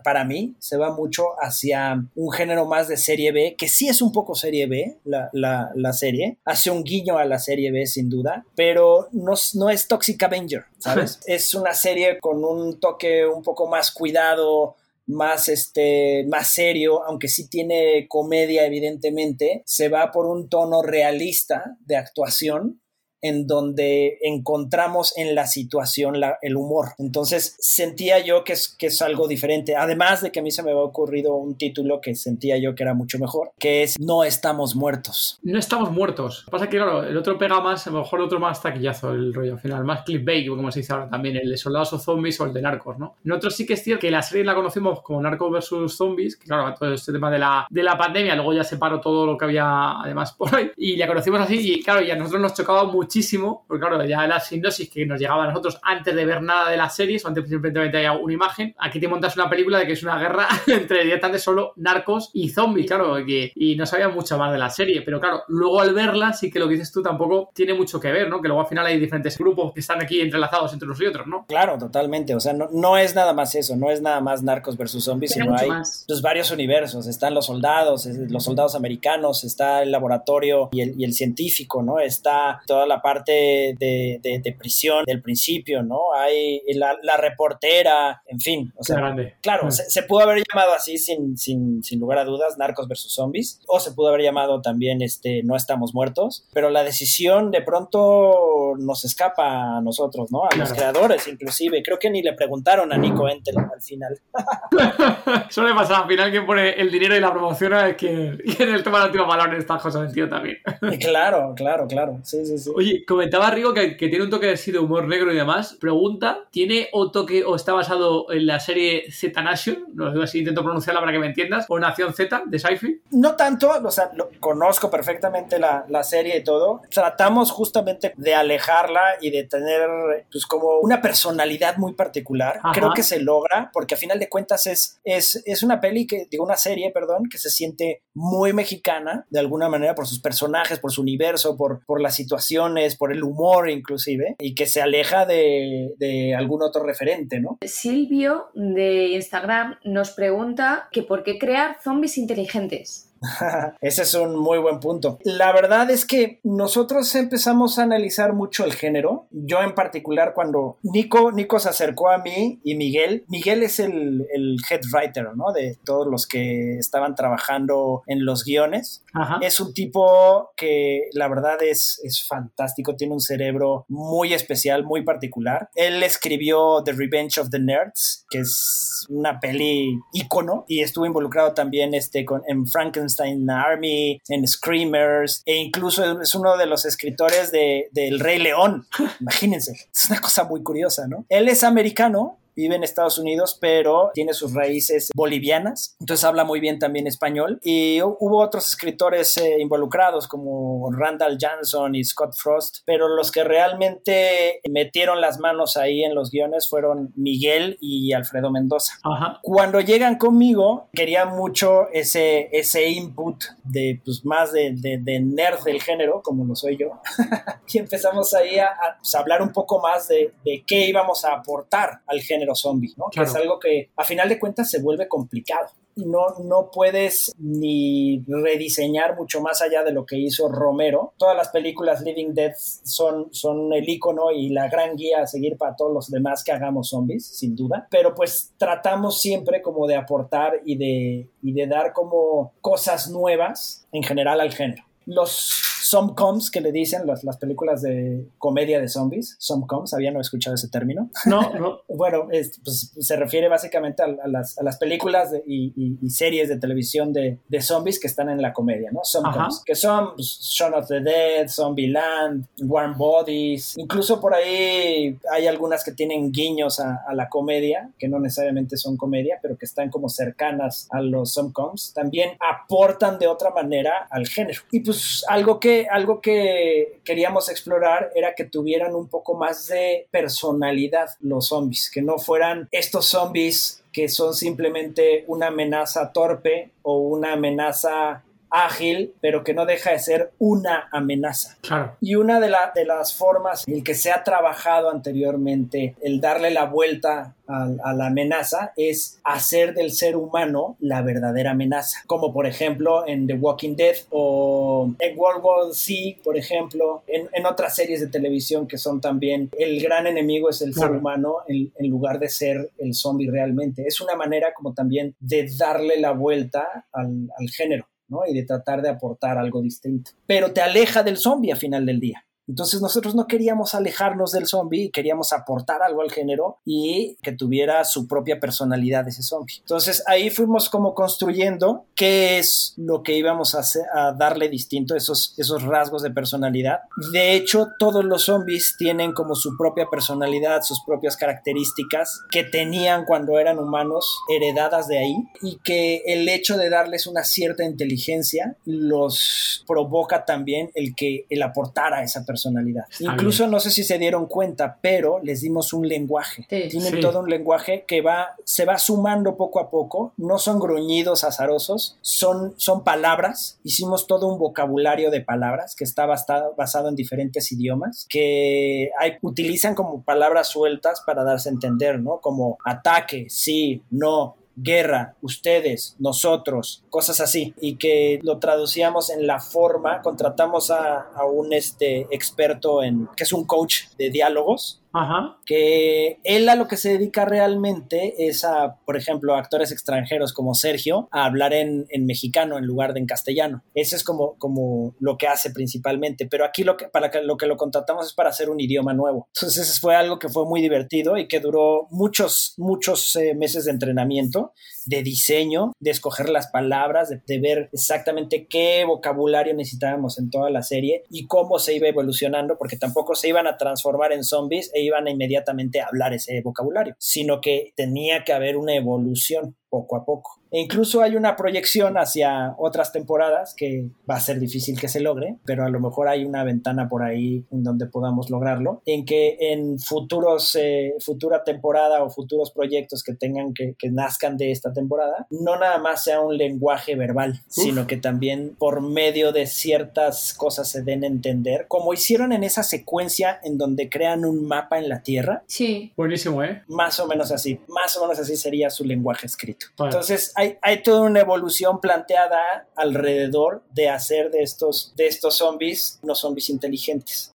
para mí, se va mucho hacia un género más de serie B, que sí es un poco serie B, la, la, serie. Hace un guiño a la serie B, sin duda, pero no, no es Toxic Avenger, ¿sabes? es una serie con un toque un poco más cuidado, más este más serio, aunque sí tiene comedia evidentemente, se va por un tono realista de actuación en donde encontramos en la situación el humor. Entonces sentía yo que es, que es algo diferente, además de que a mí se me había ocurrido un título que sentía yo que era mucho mejor, que es No estamos muertos. No estamos muertos. Pasa que, claro, el otro pega más, a lo mejor el otro más taquillazo, el rollo final, más clickbait, como se dice ahora también, el de soldados o zombies o el de narcos, ¿no? Nosotros sí que es cierto que la serie la conocimos como Narcos versus Zombies, que claro, todo este tema de la, de la pandemia, luego ya se paró todo lo que había además por ahí, y la conocimos así, y claro, y a nosotros nos chocaba mucho muchísimo, porque claro, ya la sinopsis que nos llegaba a nosotros antes de ver nada de las series, o antes simplemente haya una imagen, aquí te montas una película de que es una guerra entre directamente solo narcos y zombies, claro, y no sabía mucho más de la serie, pero claro, luego al verla sí que lo que dices tú tampoco tiene mucho que ver, ¿no? Que luego al final hay diferentes grupos que están aquí entrelazados entre unos y otros, ¿no? Claro, totalmente, o sea, no, no es nada más eso, no es nada más narcos versus zombies, sino hay los varios universos, están los soldados, los soldados americanos, está el laboratorio y el, y el científico, ¿no? Está toda la parte de, prisión del principio, ¿no? Hay la, reportera, en fin. O sea, Claro, mm. se, pudo haber llamado así sin, sin, sin, lugar a dudas, Narcos versus Zombies, o se pudo haber llamado también este, No estamos muertos, pero la decisión de pronto nos escapa a nosotros, ¿no? A los creadores inclusive. Creo que ni le preguntaron a Nico Entel al final. Suele pasar, al final quien pone el dinero y la promoción es que quien el toma el último valor en estas cosas, entiendo también. claro, claro, claro. Sí, sí, sí. Oye, comentaba Rigo que, tiene un toque así de humor negro y demás. Pregunta, ¿tiene o toque o está basado en la serie Z Nation? No sé si intento pronunciarla para que me entiendas. ¿O Nación Z de sci No tanto, o sea, conozco perfectamente la, la, serie y todo. Tratamos justamente de alejarla y de tener pues como una personalidad muy particular. Creo que se logra porque a final de cuentas es, es, es una peli que, digo, una serie, perdón, que se siente muy mexicana de alguna manera por sus personajes, por su universo, por, por las situaciones, por el humor inclusive, y que se aleja de, de algún otro referente, ¿no? Silvio de Instagram nos pregunta que por qué crear zombies inteligentes. Ese es un muy buen punto. La verdad es que nosotros empezamos a analizar mucho el género. Yo en particular cuando Nico, Nico se acercó a mí y Miguel, Miguel es el, head writer, ¿no? De todos los que estaban trabajando en los guiones. Es un tipo que la verdad es, es fantástico, tiene un cerebro muy especial, muy particular. Él escribió The Revenge of the Nerds, que es una peli ícono y estuvo involucrado también este, con, en Frankenstein en Army, en Screamers, e incluso es uno de los escritores de, del Rey León. Imagínense, es una cosa muy curiosa, ¿no? Él es americano, vive en Estados Unidos, pero tiene sus raíces bolivianas, entonces habla muy bien también español. Y hubo otros escritores eh, involucrados como Randall Johnson y Scott Frost, pero los que realmente metieron las manos ahí en los guiones fueron Miguel y Alfredo Mendoza. Cuando llegan conmigo, quería mucho ese, ese input de pues, más de, de, nerd del género, como lo soy yo, y empezamos ahí a, pues, hablar un poco más de, de qué íbamos a aportar al género zombie, ¿no? Que es algo que a final de cuentas se vuelve complicado no, no puedes ni rediseñar mucho más allá de lo que hizo Romero. Todas las películas Living Dead son, son el icono y la gran guía a seguir para todos los demás que hagamos zombies, sin duda. Pero pues tratamos siempre como de aportar y de, y de dar como cosas nuevas en general al género. Los Somcoms, que le dicen las, las películas de comedia de zombies. Somcoms, ¿había no escuchado ese término? No, no. bueno, pues, se refiere básicamente a, las, a las, películas y, y, series de televisión de, de, zombies que están en la comedia, ¿no? Somcoms, que son pues, Shaun of the Dead, Zombieland, Warm Bodies. Incluso por ahí hay algunas que tienen guiños a, a la comedia, que no necesariamente son comedia, pero que están como cercanas a los Somcoms. También aportan de otra manera al género. Y pues algo que algo que queríamos explorar era que tuvieran un poco más de personalidad los zombies, que no fueran estos zombies que son simplemente una amenaza torpe o una amenaza ágil, pero que no deja de ser una amenaza. Y una de, de las formas en que se ha trabajado anteriormente el darle la vuelta a, la amenaza es hacer del ser humano la verdadera amenaza, como por ejemplo en The Walking Dead o en World War Z, por ejemplo, en, otras series de televisión que son también el gran enemigo es el ser humano en, lugar de ser el zombie realmente. Es una manera como también de darle la vuelta al género. Y de tratar de aportar algo distinto. Pero te aleja del zombie a final del día. Entonces nosotros no queríamos alejarnos del zombie, queríamos aportar algo al género y que tuviera su propia personalidad ese zombie. Entonces ahí fuimos como construyendo qué es lo que íbamos a, hacer, a darle distinto, esos, esos rasgos de personalidad. De hecho, todos los zombies tienen como su propia personalidad, sus propias características que tenían cuando eran humanos, heredadas de ahí, y que el hecho de darles una cierta inteligencia los provoca también el que el aportar a esa personalidad personalidad. Incluso no sé si se dieron cuenta, pero les dimos un lenguaje. Tienen todo un lenguaje que va, se va sumando poco a poco. No son gruñidos azarosos, son, son palabras. Hicimos todo un vocabulario de palabras que está basado, basado en diferentes idiomas, que hay, utilizan como palabras sueltas para darse a entender, ¿no? Como ataque, sí, no, guerra, ustedes, nosotros, cosas así, y que lo traducíamos en la forma, contratamos a, un este, experto en, que es un coach de diálogos, Ajá. Que él a lo que se dedica realmente es a, por ejemplo, actores extranjeros como Sergio, a hablar en, mexicano en lugar de en castellano. Eso es como, como lo que hace principalmente. Pero aquí lo que, para lo que lo contratamos es para hacer un idioma nuevo. Entonces fue algo que fue muy divertido y que duró muchos, muchos eh, meses de entrenamiento, de diseño, de escoger las palabras, de, ver exactamente qué vocabulario necesitábamos en toda la serie y cómo se iba evolucionando, porque tampoco se iban a transformar en zombies e iban a inmediatamente hablar ese vocabulario, sino que tenía que haber una evolución poco a poco. E incluso hay una proyección hacia otras temporadas que va a ser difícil que se logre, pero a lo mejor hay una ventana por ahí en donde podamos lograrlo, en que en futuros, eh, futura temporada o futuros proyectos que tengan que, que, nazcan de esta temporada, no nada más sea un lenguaje verbal, sino que también por medio de ciertas cosas se den a entender, como hicieron en esa secuencia en donde crean un mapa en la Tierra. Sí. Buenísimo, ¿eh? Más o menos así, más o menos así sería su lenguaje escrito. Entonces hay, hay, toda una evolución planteada alrededor de hacer de estos, de estos zombies unos zombies inteligentes.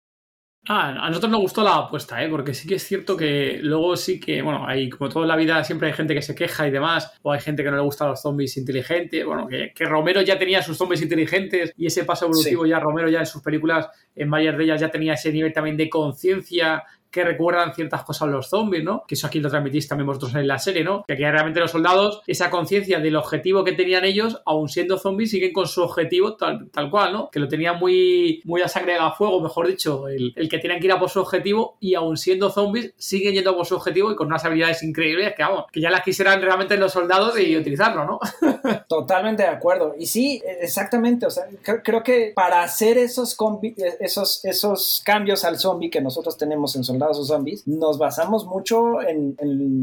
Ah, a nosotros nos gustó la apuesta, ¿eh? porque sí que es cierto que luego sí que, bueno, hay como toda la vida siempre hay gente que se queja y demás, o hay gente que no le gustan los zombies inteligentes, bueno, que, que Romero ya tenía sus zombies inteligentes y ese paso evolutivo ya Romero ya en sus películas, en varias de ellas ya tenía ese nivel también de conciencia que recuerdan ciertas cosas a los zombies, ¿no? Que eso aquí lo transmitís también vosotros en la serie, ¿no? Que aquí realmente los soldados, esa conciencia del objetivo que tenían ellos, aún siendo zombies, siguen con su objetivo tal, tal cual, ¿no? Que lo tenían muy, muy a sangre a fuego, mejor dicho, el, el, que tienen que ir a por su objetivo y aún siendo zombies, siguen yendo a por su objetivo y con unas habilidades increíbles que, vamos, que ya las quisieran realmente los soldados y utilizarlo, ¿no? Totalmente de acuerdo. Y sí, exactamente, o sea, creo, que para hacer esos, esos, esos cambios al zombie que nosotros tenemos en soldados, o zombies, nos basamos mucho en,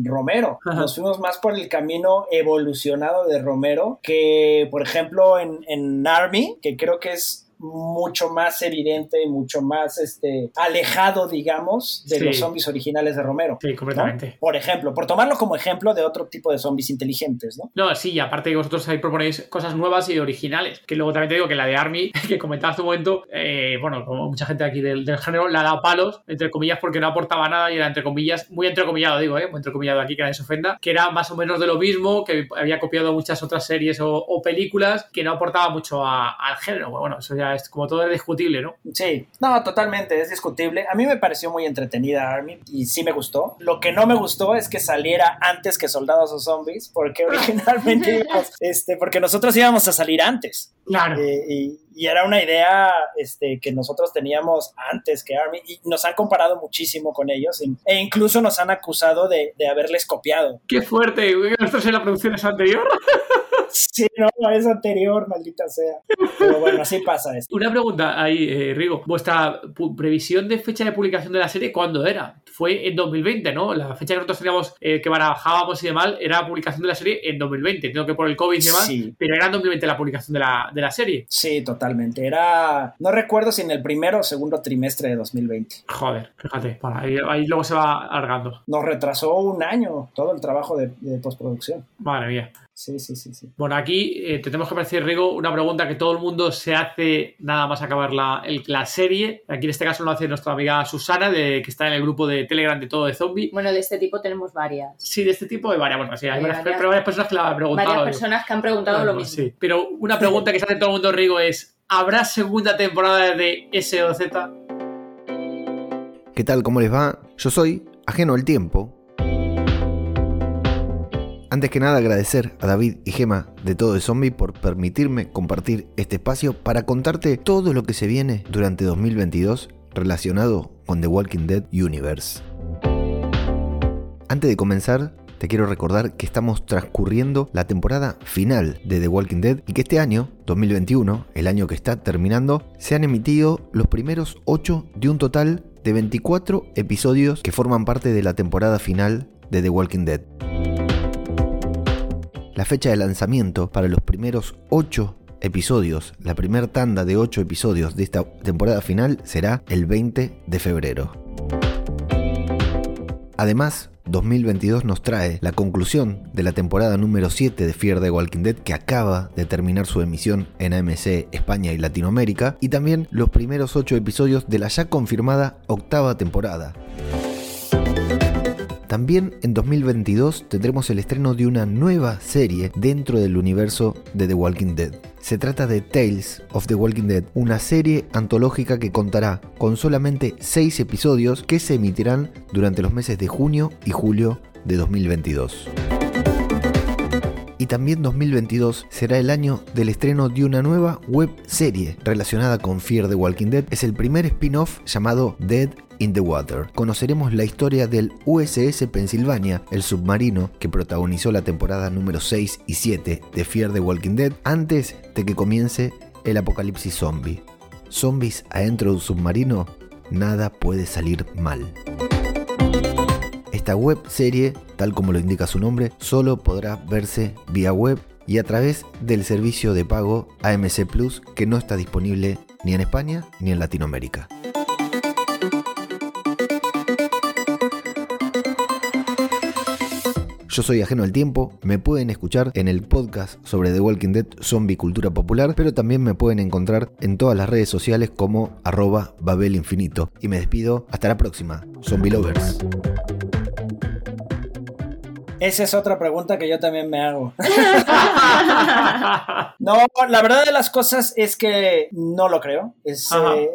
Romero. Nos fuimos más por el camino evolucionado de Romero que, por ejemplo, en, en Army, que creo que es mucho más evidente mucho más este, alejado, digamos, de los zombies originales de Romero. Sí, completamente. Por ejemplo, por tomarlo como ejemplo de otro tipo de zombies inteligentes, ¿no? No, sí, y aparte que vosotros ahí proponéis cosas nuevas y originales. Que luego también te digo que la de Army, que comentaba hace un momento, eh, bueno, como mucha gente aquí del, género, la ha dado palos, entre comillas, porque no aportaba nada y era entre comillas, muy entrecomillado, digo, ¿eh? Muy entrecomillado aquí, que nadie se ofenda, que era más o menos de lo mismo, que había copiado muchas otras series o, películas, que no aportaba mucho al género. Bueno, eso ya es como todo es discutible, ¿no? Sí, no, totalmente, es discutible. A mí me pareció muy entretenida Army y sí me gustó. Lo que no me gustó es que saliera antes que Soldados o Zombies, porque originalmente íbamos, este, porque nosotros íbamos a salir antes. Claro. Eh, y, era una idea este, que nosotros teníamos antes que Army y nos han comparado muchísimo con ellos e incluso nos han acusado de, de haberles copiado. ¡Qué fuerte! ¿Nosotros en la producción es anterior? Sí, no, es anterior, maldita sea. Pero bueno, así pasa esto. Una pregunta ahí, eh, Rigo. ¿Vuestra previsión de fecha de publicación de la serie cuándo era? Fue en 2020, ¿no? La fecha que nosotros teníamos, eh, que barajábamos y demás, era la publicación de la serie en 2020. Tengo que por el COVID y demás, sí. pero era en 2020 la publicación de la, de la serie. Sí, totalmente. Era, no recuerdo si en el primero o segundo trimestre de 2020. Joder, fíjate, ahí, luego se va alargando. Nos retrasó un año todo el trabajo de, de postproducción. Madre mía. Sí, sí, sí, sí. Bueno, aquí eh, tenemos que aparecer, Rigo, una pregunta que todo el mundo se hace nada más acabar la, la serie. Aquí en este caso lo hace nuestra amiga Susana, de, que está en el grupo de Telegram de todo de zombie. Bueno, de este tipo tenemos varias. Sí, de este tipo de varias. Bueno, sí, hay, varias, personas que la han preguntado. Varias personas que han preguntado lo mismo. Sí, pero una pregunta que se hace todo el mundo, Rigo, es: ¿habrá segunda temporada de SOZ? ¿Qué tal? ¿Cómo les va? Yo soy Ajeno al Tiempo antes que nada agradecer a David y Gema de Todo de Zombie por permitirme compartir este espacio para contarte todo lo que se viene durante 2022 relacionado con The Walking Dead Universe. Antes de comenzar, te quiero recordar que estamos transcurriendo la temporada final de The Walking Dead y que este año, 2021, el año que está terminando, se han emitido los primeros 8 de un total de 24 episodios que forman parte de la temporada final de The Walking Dead. La fecha de lanzamiento para los primeros 8 episodios, la primera tanda de 8 episodios de esta temporada final será el 20 de febrero. Además, 2022 nos trae la conclusión de la temporada número 7 de Fear the Walking Dead que acaba de terminar su emisión en AMC España y Latinoamérica y también los primeros 8 episodios de la ya confirmada octava temporada. También en 2022 tendremos el estreno de una nueva serie dentro del universo de The Walking Dead. Se trata de Tales of the Walking Dead, una serie antológica que contará con solamente 6 episodios que se emitirán durante los meses de junio y julio de 2022. Y también 2022 será el año del estreno de una nueva web serie relacionada con Fear the Walking Dead. Es el primer spin-off llamado Dead in the Water. Conoceremos la historia del USS Pennsylvania, el submarino que protagonizó la temporada número 6 y 7 de Fear the Walking Dead antes de que comience el apocalipsis zombie. Zombies adentro de un submarino, nada puede salir mal. Esta web serie, tal como lo indica su nombre, solo podrá verse vía web y a través del servicio de pago AMC Plus que no está disponible ni en España ni en Latinoamérica. Yo soy ajeno al tiempo, me pueden escuchar en el podcast sobre The Walking Dead Zombie Cultura Popular, pero también me pueden encontrar en todas las redes sociales como arroba Babel Infinito. Y me despido, hasta la próxima, Zombie Lovers. Esa es otra pregunta que yo también me hago. no, la verdad de las cosas es que no lo creo. Es, eh,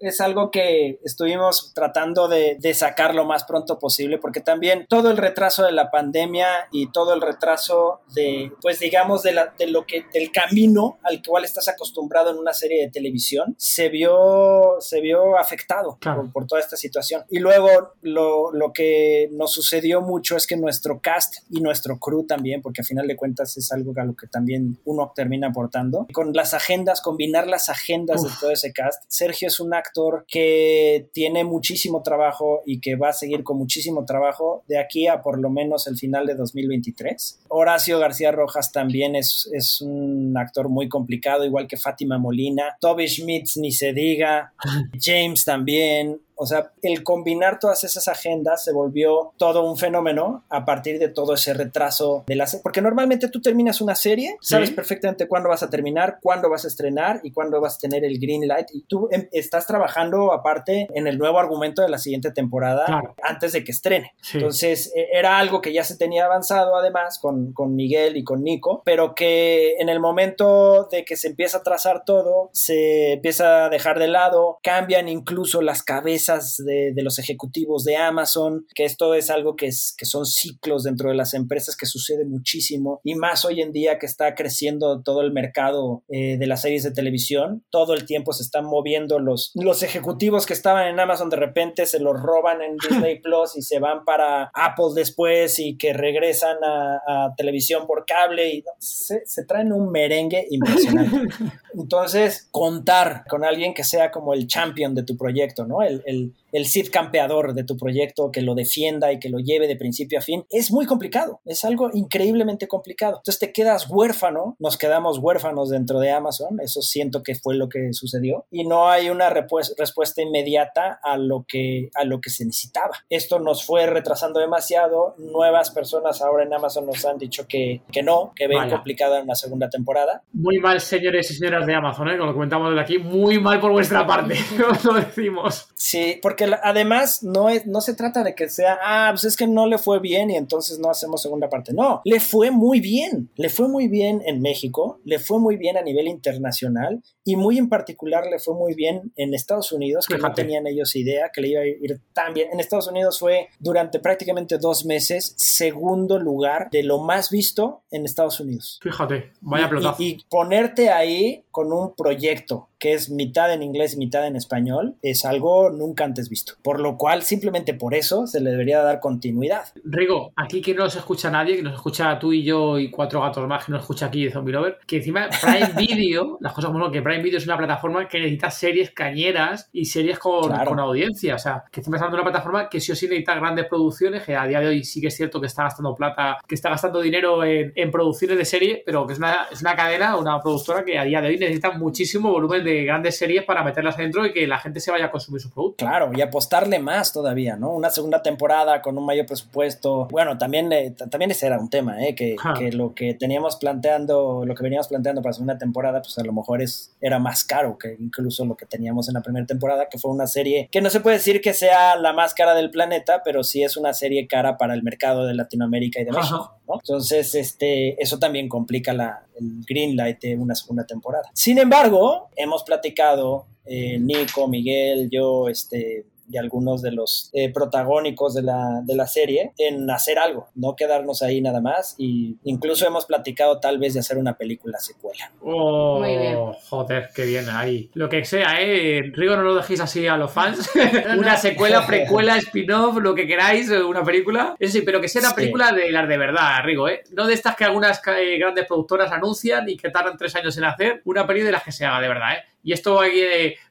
es, algo que estuvimos tratando de, sacar lo más pronto posible, porque también todo el retraso de la pandemia y todo el retraso de, pues digamos, de, la, de lo que, del camino al cual estás acostumbrado en una serie de televisión, se vio, se vio afectado por, por, toda esta situación. Y luego lo, lo que nos sucedió mucho es que nuestro cast cast y nuestro crew también, porque a final de cuentas es algo a lo que también uno termina aportando. Con las agendas, combinar las agendas de todo ese cast. Sergio es un actor que tiene muchísimo trabajo y que va a seguir con muchísimo trabajo de aquí a por lo menos el final de 2023. Horacio García Rojas también es, es un actor muy complicado, igual que Fátima Molina. Toby Schmitz, ni se diga. James también. O sea, el combinar todas esas agendas se volvió todo un fenómeno a partir de todo ese retraso de la serie. Porque normalmente tú terminas una serie, sabes perfectamente cuándo vas a terminar, cuándo vas a estrenar y cuándo vas a tener el green light. Y tú em, estás trabajando aparte en el nuevo argumento de la siguiente temporada antes de que estrene. Entonces, e, era algo que ya se tenía avanzado además con, con Miguel y con Nico, pero que en el momento de que se empieza a trazar todo, se empieza a dejar de lado, cambian incluso las cabezas de, los ejecutivos de Amazon, que esto es algo que, es, que son ciclos dentro de las empresas que sucede muchísimo y más hoy en día que está creciendo todo el mercado eh, de las series de televisión. Todo el tiempo se están moviendo los, los ejecutivos que estaban en Amazon de repente se los roban en Disney Plus y se van para Apple después y que regresan a, televisión por cable y se, se traen un merengue impresionante. Entonces, contar con alguien que sea como el champion de tu proyecto, ¿no? El, el, el Cid campeador de tu proyecto, que lo defienda y que lo lleve de principio a fin, es muy complicado, es algo increíblemente complicado. Entonces te quedas huérfano, nos quedamos huérfanos dentro de Amazon, eso siento que fue lo que sucedió, y no hay una respuesta inmediata a lo, que, a lo que se necesitaba. Esto nos fue retrasando demasiado, nuevas personas ahora en Amazon nos han dicho que, que no, que ven complicada una segunda temporada. Muy mal, señores y señoras de Amazon, ¿eh? como lo comentamos desde aquí, muy mal por vuestra parte, lo decimos. Sí, porque además no, es, no se trata de que sea, ah, pues es que no le fue bien y entonces no hacemos segunda parte. No, le fue muy bien. Le fue muy bien en México, le fue muy bien a nivel internacional y muy en particular le fue muy bien en Estados Unidos, que no tenían ellos idea que le iba a ir tan bien. En Estados Unidos fue durante prácticamente dos meses segundo lugar de lo más visto en Estados Unidos. Fíjate, vaya y, y ponerte ahí con un proyecto que es mitad en inglés mitad en español, es algo nunca antes visto. Por lo cual, simplemente por eso se le debería dar continuidad. Rigo, aquí que no nos escucha nadie, que nos escucha tú y yo y cuatro gatos más que nos escucha aquí de Zombie Lover, que encima Prime Video, las cosas como que Prime Video es una plataforma que necesita series cañeras y series con, con audiencia. O sea, que encima está una plataforma que sí o sí necesita grandes producciones, que a día de hoy sí que es cierto que está gastando plata, que está gastando dinero en, en producciones de serie, pero que es una, es una cadena, una productora que a día de hoy necesita muchísimo volumen de grandes series para meterlas adentro y que la gente se vaya a consumir su producto. Claro, y apostarle más todavía, ¿no? Una segunda temporada con un mayor presupuesto. Bueno, también, eh, también ese era un tema, ¿eh? Que, que, lo que teníamos planteando, lo que veníamos planteando para la segunda temporada, pues a lo mejor es, era más caro que incluso lo que teníamos en la primera temporada, que fue una serie que no se puede decir que sea la más cara del planeta, pero sí es una serie cara para el mercado de Latinoamérica y de México, Entonces, este, eso también complica la, el green light de una segunda temporada. Sin embargo, hemos platicado, eh, Nico, Miguel, yo, este, y algunos de los eh, protagónicos de la, de la, serie en hacer algo, no quedarnos ahí nada más. Y incluso hemos platicado tal vez de hacer una película secuela. Oh, Muy bien. joder, qué bien ahí. Lo que sea, ¿eh? Rigo, no lo dejéis así a los fans. una secuela, precuela, spin-off, lo que queráis, una película. Eso sí, pero que sea una película de las de verdad, Rigo, ¿eh? No de estas que algunas eh, grandes productoras anuncian y que tardan tres años en hacer. Una película de las que se haga de verdad, ¿eh? Y esto aquí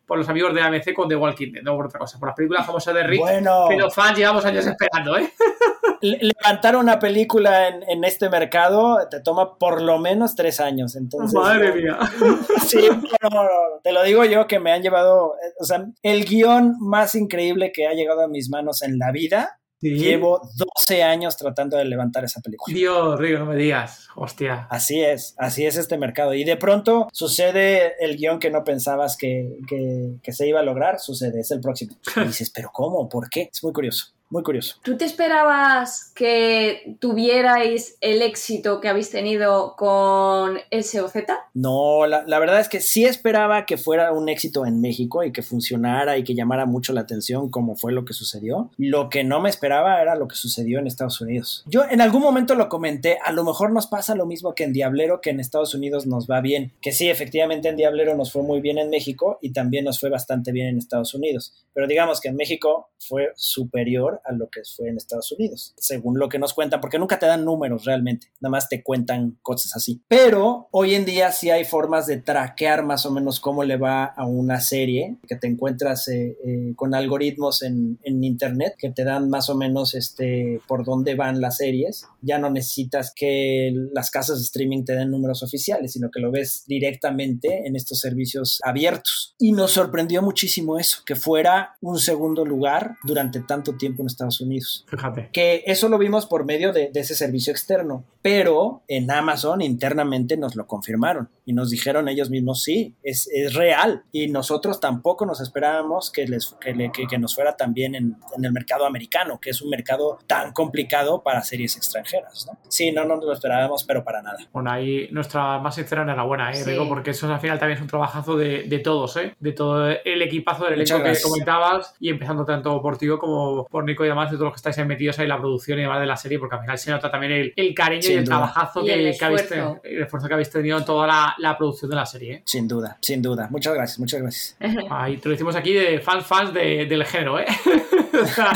por los amigos de AMC con The Walking Dead, no por otra cosa, por las películas famosas de Rick, que los fans llevamos años esperando, ¿eh? Levantar una película en, este mercado te toma por lo menos tres años. Entonces, Madre mía. Sí, te lo digo yo que me han llevado, eh, o sea, el guion más increíble que ha llegado a mis manos en la vida Llevo 12 años tratando de levantar esa película. Dios, Rigo, no me digas. Hostia. Así es, así es este mercado. Y de pronto sucede el guion que no pensabas que, que se iba a lograr, sucede, es el próximo. Y dices, ¿pero cómo? ¿Por qué? Es muy curioso muy curioso. ¿Tú te esperabas que tuvierais el éxito que habéis tenido con SOZ? No, la, la, verdad es que sí esperaba que fuera un éxito en México y que funcionara y que llamara mucho la atención como fue lo que sucedió. Lo que no me esperaba era lo que sucedió en Estados Unidos. Yo en algún momento lo comenté, a lo mejor nos pasa lo mismo que en Diablero, que en Estados Unidos nos va bien. Que sí, efectivamente en Diablero nos fue muy bien en México y también nos fue bastante bien en Estados Unidos. Pero digamos que en México fue superior a lo que fue en Estados Unidos, según lo que nos cuentan, porque nunca te dan números realmente, nada más te cuentan cosas así. Pero hoy en día sí hay formas de traquear más o menos cómo le va a una serie, que te encuentras eh, eh, con algoritmos en, en, internet que te dan más o menos este, por dónde van las series. Ya no necesitas que las casas de streaming te den números oficiales, sino que lo ves directamente en estos servicios abiertos. Y nos sorprendió muchísimo eso, que fuera un segundo lugar durante tanto tiempo en Estados Unidos. Fíjate. Que eso lo vimos por medio de, de ese servicio externo, pero en Amazon internamente nos lo confirmaron y nos dijeron ellos mismos, sí, es, es real. Y nosotros tampoco nos esperábamos que, les, que, le, que, que nos fuera también en, en, el mercado americano, que es un mercado tan complicado para series extranjeras. ¿no? Sí, no, no nos lo esperábamos, pero para nada. Bueno, ahí nuestra más sincera enhorabuena, ¿eh? Sí. Digo, porque eso al final también es un trabajazo de, de todos, ¿eh? de todo el equipazo del elenco que comentabas y empezando tanto por ti como por Nico y demás, de todos los que estáis ahí metidos ahí en la producción y demás de la serie, porque al final se nota también el, el cariño Sin y el duda. trabajazo y que, el que, habéis, el esfuerzo que habéis tenido en toda la, la producción de la serie. ¿eh? Sin duda, sin duda. Muchas gracias, muchas gracias. Ahí te lo decimos aquí de fans, fans de, del género, ¿eh? o sea,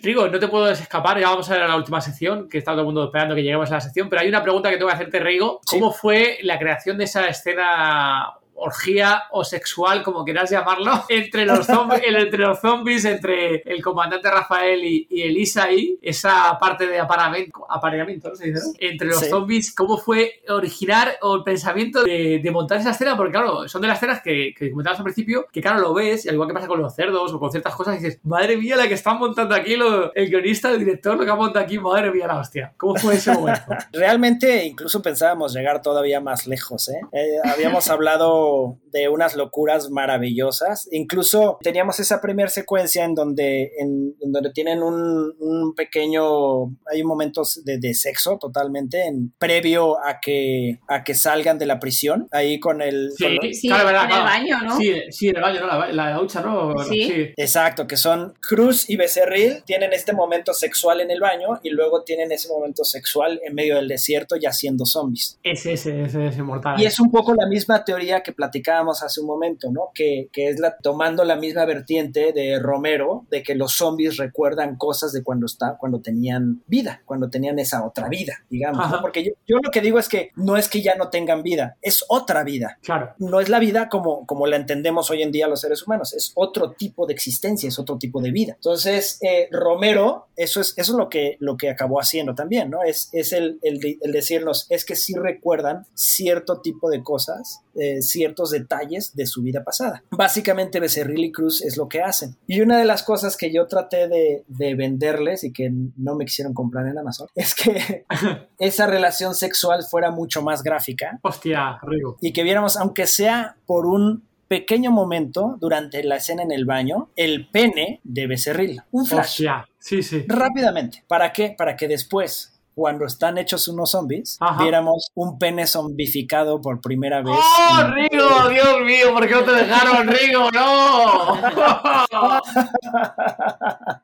Rigo, no te puedo escapar, ya vamos a ver a la última sección, que está todo el mundo esperando que lleguemos a la sección, pero hay una pregunta que tengo que hacerte, Rigo. ¿Cómo sí. fue la creación de esa escena orgía o sexual, como quieras llamarlo, entre los, zombies, entre los zombies, entre el comandante Rafael y, y Elisa ahí, esa parte de apareamiento, apareamiento ¿no? ¿Se dice, no? entre los sí. zombies, ¿cómo fue originar o el pensamiento de, de, montar esa escena? Porque claro, son de las escenas que, que comentabas al principio, que claro, lo ves, y al igual que pasa con los cerdos o con ciertas cosas, y dices, madre mía, la que están montando aquí lo, el guionista, el director, lo que ha montado aquí, madre mía, la hostia. ¿Cómo fue ese momento? Realmente, incluso pensábamos llegar todavía más lejos, ¿eh? eh habíamos hablado de unas locuras maravillosas. Incluso teníamos esa primera secuencia en donde, en, en donde tienen un, un, pequeño, hay momentos de, de sexo totalmente, en, previo a que, a que salgan de la prisión, ahí con el... Sí, con los, sí claro, verdad, en el baño, ¿no? Sí, sí, en el baño, ¿no? La, la ducha, ¿no? Sí. sí. Exacto, que son Cruz y Becerril, tienen este momento sexual en el baño y luego tienen ese momento sexual en medio del desierto ya siendo zombies. Ese, ese, ese es inmortal. Y es un poco la misma teoría que platicábamos hace un momento, ¿no? Que, que es la, tomando la misma vertiente de Romero, de que los zombies recuerdan cosas de cuando, está, cuando tenían vida, cuando tenían esa otra vida, digamos, ¿no? Porque yo, yo, lo que digo es que no es que ya no tengan vida, es otra vida. Claro. No es la vida como, como la entendemos hoy en día los seres humanos, es otro tipo de existencia, es otro tipo de vida. Entonces, eh, Romero, eso es, eso es lo, que, lo que acabó haciendo también, ¿no? Es, es el, el, de, el decirnos, es que sí recuerdan cierto tipo de cosas, eh, ciertos detalles de su vida pasada. Básicamente Becerril y Cruz es lo que hacen. Y una de las cosas que yo traté de, de venderles y que no me quisieron comprar en Amazon es que esa relación sexual fuera mucho más gráfica. Hostia, Rigo. Y que viéramos, aunque sea por un pequeño momento durante la escena en el baño, el pene de Becerril. Un flash. Hostia. Sí, sí. Rápidamente. ¿Para qué? Para que después cuando están hechos unos zombies, Ajá. viéramos un pene zombificado por primera vez. ¡Oh, Rigo! ¡Dios mío! ¿Por qué no te dejaron, Rigo? ¡No!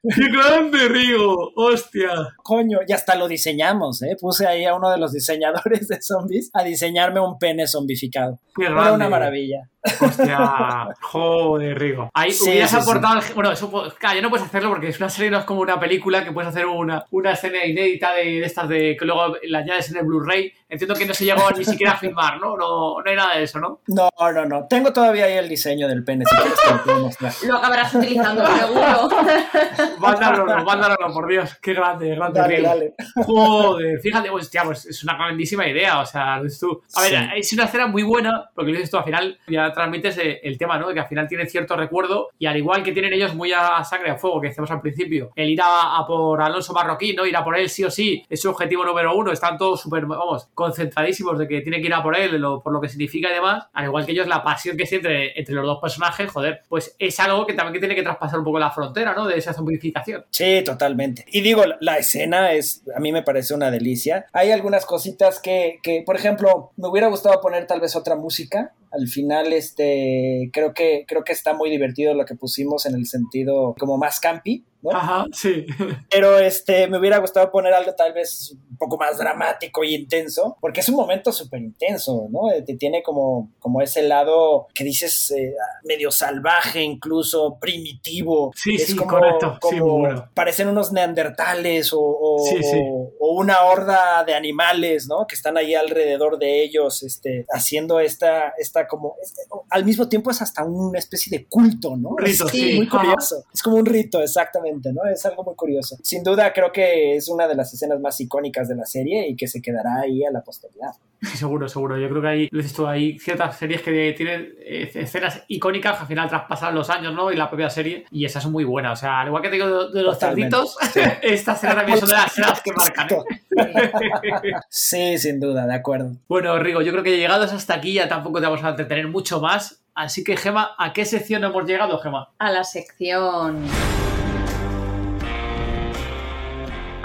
¡Qué grande, Rigo! ¡Hostia! Coño, y hasta lo diseñamos, ¿eh? Puse ahí a uno de los diseñadores de zombies a diseñarme un pene zombificado. ¡Qué grande! Era una maravilla. Hostia, joder, Rigo. Ahí sí, hubieras sí, aportado. Sí. Bueno, eso, claro, ya no puedes hacerlo porque es una serie, no es como una película que puedes hacer una, una escena inédita de, de estas de que luego la añades en el Blu-ray. Entiendo que no se llegó ni siquiera a filmar, ¿no? ¿no? No hay nada de eso, ¿no? No, no, no. Tengo todavía ahí el diseño del pene, si quieres te lo puedo mostrar. Lo acabarás utilizando, seguro. mándalo, mándalo, por Dios. Qué grande, grande. Dale. Joder, fíjate, hostia, pues es una grandísima idea. O sea, tú. A ver, es una escena muy buena, porque lo dices tú al final, ya transmites el tema, ¿no? De que al final tiene cierto recuerdo y al igual que tienen ellos muy a sangre a fuego, que decíamos al principio, el ir a, a por Alonso Marroquín, ¿no? Ir a por él sí o sí, es su objetivo número uno, están todos súper, vamos, concentradísimos de que tiene que ir a por él, lo, por lo que significa y demás, al igual que ellos, la pasión que siente entre los dos personajes, joder, pues es algo que también que tiene que traspasar un poco la frontera, ¿no? De esa zombificación. Sí, totalmente. Y digo, la escena es, a mí me parece una delicia. Hay algunas cositas que, que por ejemplo, me hubiera gustado poner tal vez otra música, al final este creo que creo que está muy divertido lo que pusimos en el sentido como más campi ¿no? Ajá, sí. Pero este me hubiera gustado poner algo tal vez un poco más dramático y intenso, porque es un momento súper intenso, ¿no? Eh, Te tiene como, como ese lado que dices eh, medio salvaje, incluso primitivo. Sí, es sí, como, correcto. Sí, como muy bueno. parecen unos neandertales o, o- Sí, sí. una horda de animales, ¿no? Que están ahí alrededor de ellos, este, haciendo esta, esta como, este, al mismo tiempo es hasta una especie de culto, ¿no? Un rito, sí. muy Ajá. curioso. Es como un rito, exactamente, ¿no? Es algo muy curioso. Sin duda, creo que es una de las escenas más icónicas de la serie y que se quedará ahí a la posteridad. Sí, seguro, seguro. Yo creo que hay, lo dices tú, hay ciertas series que tienen eh, escenas icónicas que al final traspasan los años, ¿no? Y la propia serie. Y esa es muy buena. O sea, al igual que te digo de, de los cerditos, sí. esta escena también son de las escenas que marcan. ¿eh? Sí, sin duda, de acuerdo. Bueno, Rigo, yo creo que llegados hasta aquí ya tampoco te vamos a entretener mucho más. Así que, Gema, ¿a qué sección hemos llegado, Gema? A la sección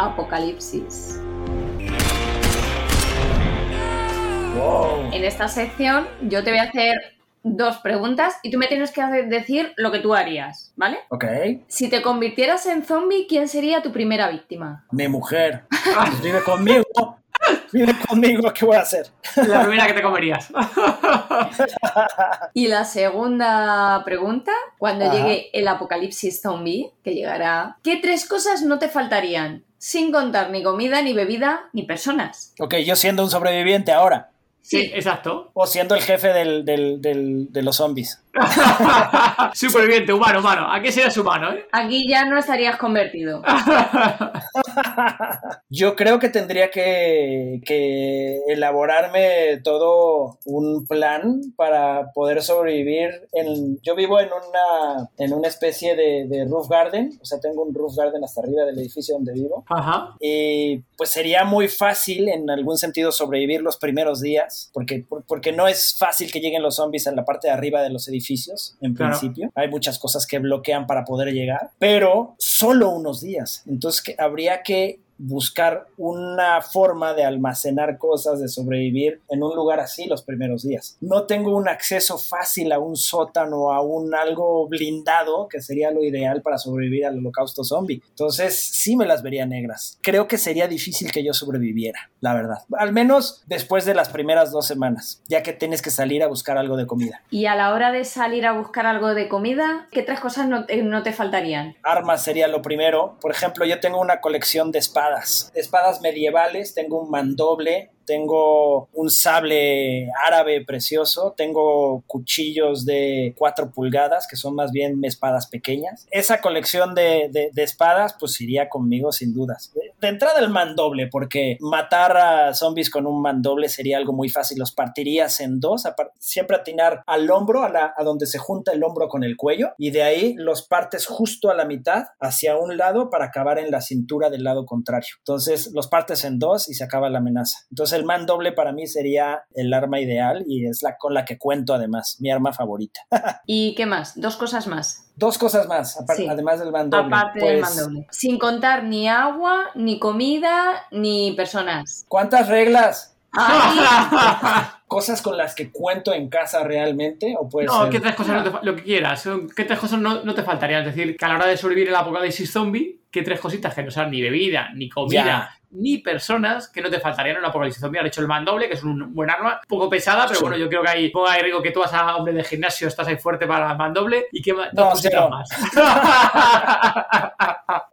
Apocalipsis. Wow. En esta sección yo te voy a hacer dos preguntas y tú me tienes que hacer- decir lo que tú harías, ¿vale? Ok. Si te convirtieras en zombie, ¿quién sería tu primera víctima? Mi mujer. Pues vive conmigo. Vive conmigo, ¿qué voy a hacer? La primera que te comerías. Y la segunda pregunta, cuando Ajá. llegue el apocalipsis zombie, que llegará, ¿qué tres cosas no te faltarían? Sin contar ni comida, ni bebida, ni personas. Ok, yo siendo un sobreviviente ahora. Sí, exacto. O siendo el jefe del, del- del- de los zombies. Superviviente, humano, humano. ¿A qué serías humano, eh? Aquí ya no estarías convertido. Yo creo que tendría que, que elaborarme todo un plan para poder sobrevivir. En, yo vivo en una, en una especie de, de roof garden, o sea, tengo un roof garden hasta arriba del edificio donde vivo. Ajá. Y pues sería muy fácil en algún sentido sobrevivir los primeros días, porque, por- porque no es fácil que lleguen los zombies en la parte de arriba de los edificios, en Claro. principio. Hay muchas cosas que bloquean para poder llegar, pero solo unos días. Entonces que habría que buscar una forma de almacenar cosas, de sobrevivir en un lugar así los primeros días. No tengo un acceso fácil a un sótano, a un algo blindado, que sería lo ideal para sobrevivir al holocausto zombie. Entonces sí me las vería negras. Creo que sería difícil que yo sobreviviera, la verdad. Al menos después de las primeras dos semanas, ya que tienes que salir a buscar algo de comida. Y a la hora de salir a buscar algo de comida, ¿qué tres cosas no te, no te faltarían? Armas sería lo primero. Por ejemplo, yo tengo una colección de espadas. Espadas medievales, tengo un mandoble, tengo un sable árabe precioso, tengo cuchillos de 4 pulgadas, que son más bien espadas pequeñas. Esa colección de, espadas, pues iría conmigo sin dudas. De, entrada el mandoble, porque matar a zombies con un mandoble sería algo muy fácil. Los partirías en dos, siempre atinar al hombro, a, la- a donde se junta el hombro con el cuello, y de ahí los partes justo a la mitad, hacia un lado, para acabar en la cintura del lado contrario. Entonces los partes en dos y se acaba la amenaza. Entonces el mandoble para mí sería el arma ideal y es la con la que cuento además, mi arma favorita. ¿Y qué más? Dos cosas más. Dos cosas más, Sí. además del mandoble. Aparte del Pues, mandoble. Sin contar ni agua, ni comida, ni personas. ¿Cuántas reglas? Cosas con las que cuento en casa realmente o puede No, ser- ¿qué tres cosas no te lo que quieras? ¿Qué tres cosas no, no te faltarían? Es decir, que a la hora de sobrevivir el apocalipsis zombie, ¿qué tres cositas que no sean ni bebida, ni comida, Ya. Ni personas que no te faltarían en un apocalipsis zombie? Has hecho el mandoble, que es un buen arma, un poco pesada, pero Sí. bueno, yo creo que ahí, ponga ahí, Rigo, que tú vas a hombre de gimnasio, estás ahí fuerte para el mandoble y que No, dos cositas cero. más.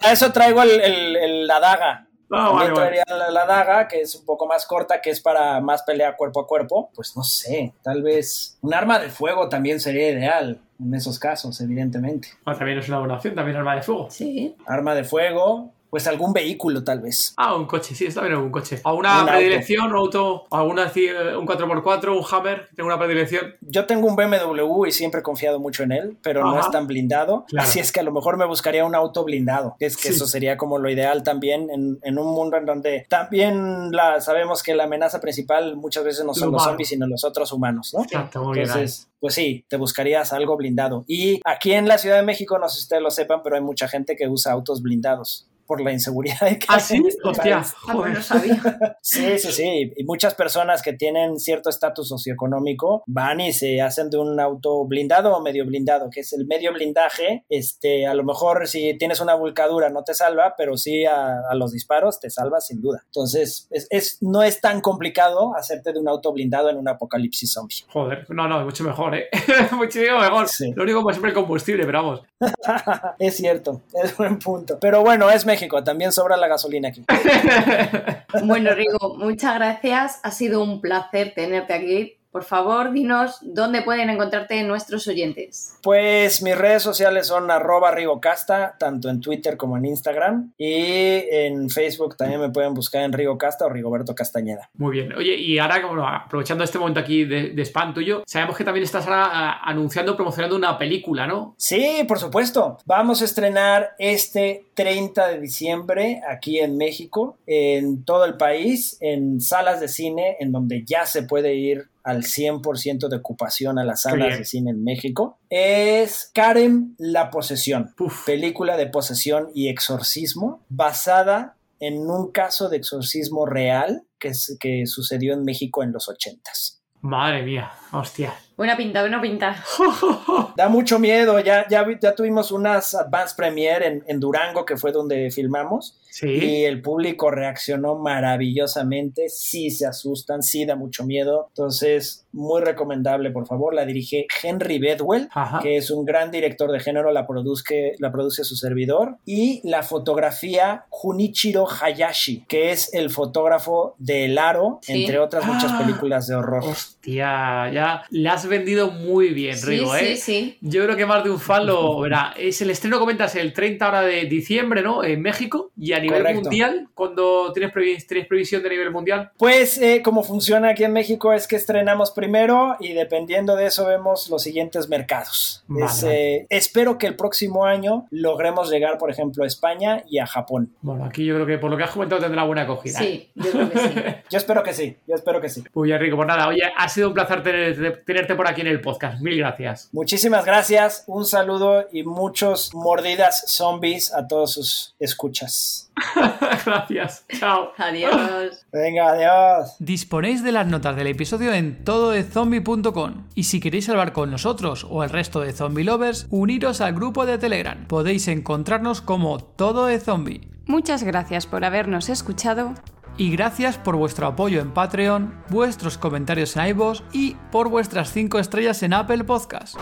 A eso traigo el, el- el- la daga. También vale, vale. traería la, la daga, que es un poco más corta, que es para más pelea cuerpo a cuerpo. Pues no sé, tal vez un arma de fuego también sería ideal en esos casos, evidentemente. Ah, también es una buena opción, también arma de fuego. sí. Arma de fuego, pues algún vehículo tal vez. Ah, un coche, sí, está bien un coche. ¿Alguna Un auto. predilección, un auto, alguna, así, eh, un 4x4, un Hammer? ¿Tengo una predilección? Yo tengo un BMW y siempre he confiado mucho en él, pero no es tan blindado. Claro. Así es que a lo mejor me buscaría un auto blindado. Es que Sí. eso sería como lo ideal también en, en un mundo en donde también la, sabemos que la amenaza principal muchas veces no son Lo los zombies, sino los otros humanos, ¿no? Exacto, muy bien. Entonces, pues sí, te buscarías algo blindado. Y aquí en la Ciudad de México, no sé si ustedes lo sepan, pero hay mucha gente que usa autos blindados por la inseguridad que ¿Ah, sí? Hostia, pues joder. no sabía. Sí, sí, sí. Y muchas personas que tienen cierto estatus socioeconómico van y se hacen de un auto blindado o medio blindado, que es el medio blindaje. Este, a lo mejor si tienes una volcadura no te salva, pero sí a, a los disparos te salva sin duda. Entonces, es, es- no es tan complicado hacerte de un auto blindado en un apocalipsis zombie. Joder, no, no, mucho mejor, ¿eh? Muchísimo mejor. Sí. Lo único, como siempre, el combustible, pero vamos. es cierto, es buen punto. Pero bueno, es También sobra la gasolina aquí. Bueno, Rigo, muchas gracias. Ha sido un placer tenerte aquí. Por favor, dinos dónde pueden encontrarte nuestros oyentes. Pues mis redes sociales son arroba rigocasta, tanto en Twitter como en Instagram. Y en Facebook también me pueden buscar en Rigocasta o Rigoberto Castañeda. Muy bien. Oye, y ahora, como aprovechando este momento aquí de, de spam tuyo, sabemos que también estás ahora ah, anunciando, promocionando una película, ¿no? Sí, por supuesto. Vamos a estrenar este 30 de diciembre aquí en México, en todo el país, en salas de cine, en donde ya se puede ir al 100% de ocupación a las salas de cine en México. Es Karen la posesión. Película de posesión y exorcismo basada en un caso de exorcismo real que, que sucedió en México en los ochentas. Madre mía, hostia. Buena pinta, buena pinta. Da mucho miedo, ya, ya, ya tuvimos unas advance premiere en, en Durango, que fue donde filmamos, Sí. y el público reaccionó maravillosamente, sí se asustan, sí da mucho miedo, entonces muy recomendable, por favor, la dirige Henry Bedwell, Ajá. que es un gran director de género, la produce, la produce su servidor, y la fotografía Junichiro Hayashi, que es el fotógrafo de El Aro, Sí. entre otras muchas Ah. películas de horror. Hostia, ya la has vendido muy bien, Sí, Rigo, sí, ¿eh? sí. Yo creo que más de un fan lo verá. Es el estreno, comentas, el 30 ahora de diciembre, ¿no? En México. Y a nivel Correcto. mundial, cuando tienes, previ- tienes previsión de nivel mundial. Pues eh, como funciona aquí en México es que estrenamos primero y dependiendo de eso vemos los siguientes mercados. Vale, Es, vale. eh, espero que el próximo año logremos llegar, por ejemplo, a España y a Japón. Bueno, aquí yo creo que por lo que has comentado tendrá buena acogida. ¿eh? Sí, yo creo que sí. Yo espero que sí, yo espero que sí. Muy bien, Rico. Pues nada, oye, ha sido un placer tener- tenerte por aquí en el podcast. Mil gracias. Muchísimas gracias, un saludo y muchos mordidas zombies a todos sus escuchas. gracias. Chao. Adiós. Venga, adiós. Disponéis de las notas del episodio en tododezombie.com y si queréis hablar con nosotros o el resto de zombie lovers, uniros al grupo de Telegram. Podéis encontrarnos como Todo de Zombie. Muchas gracias por habernos escuchado. Y gracias por vuestro apoyo en Patreon, vuestros comentarios en iVoox y por vuestras 5 estrellas en Apple Podcast.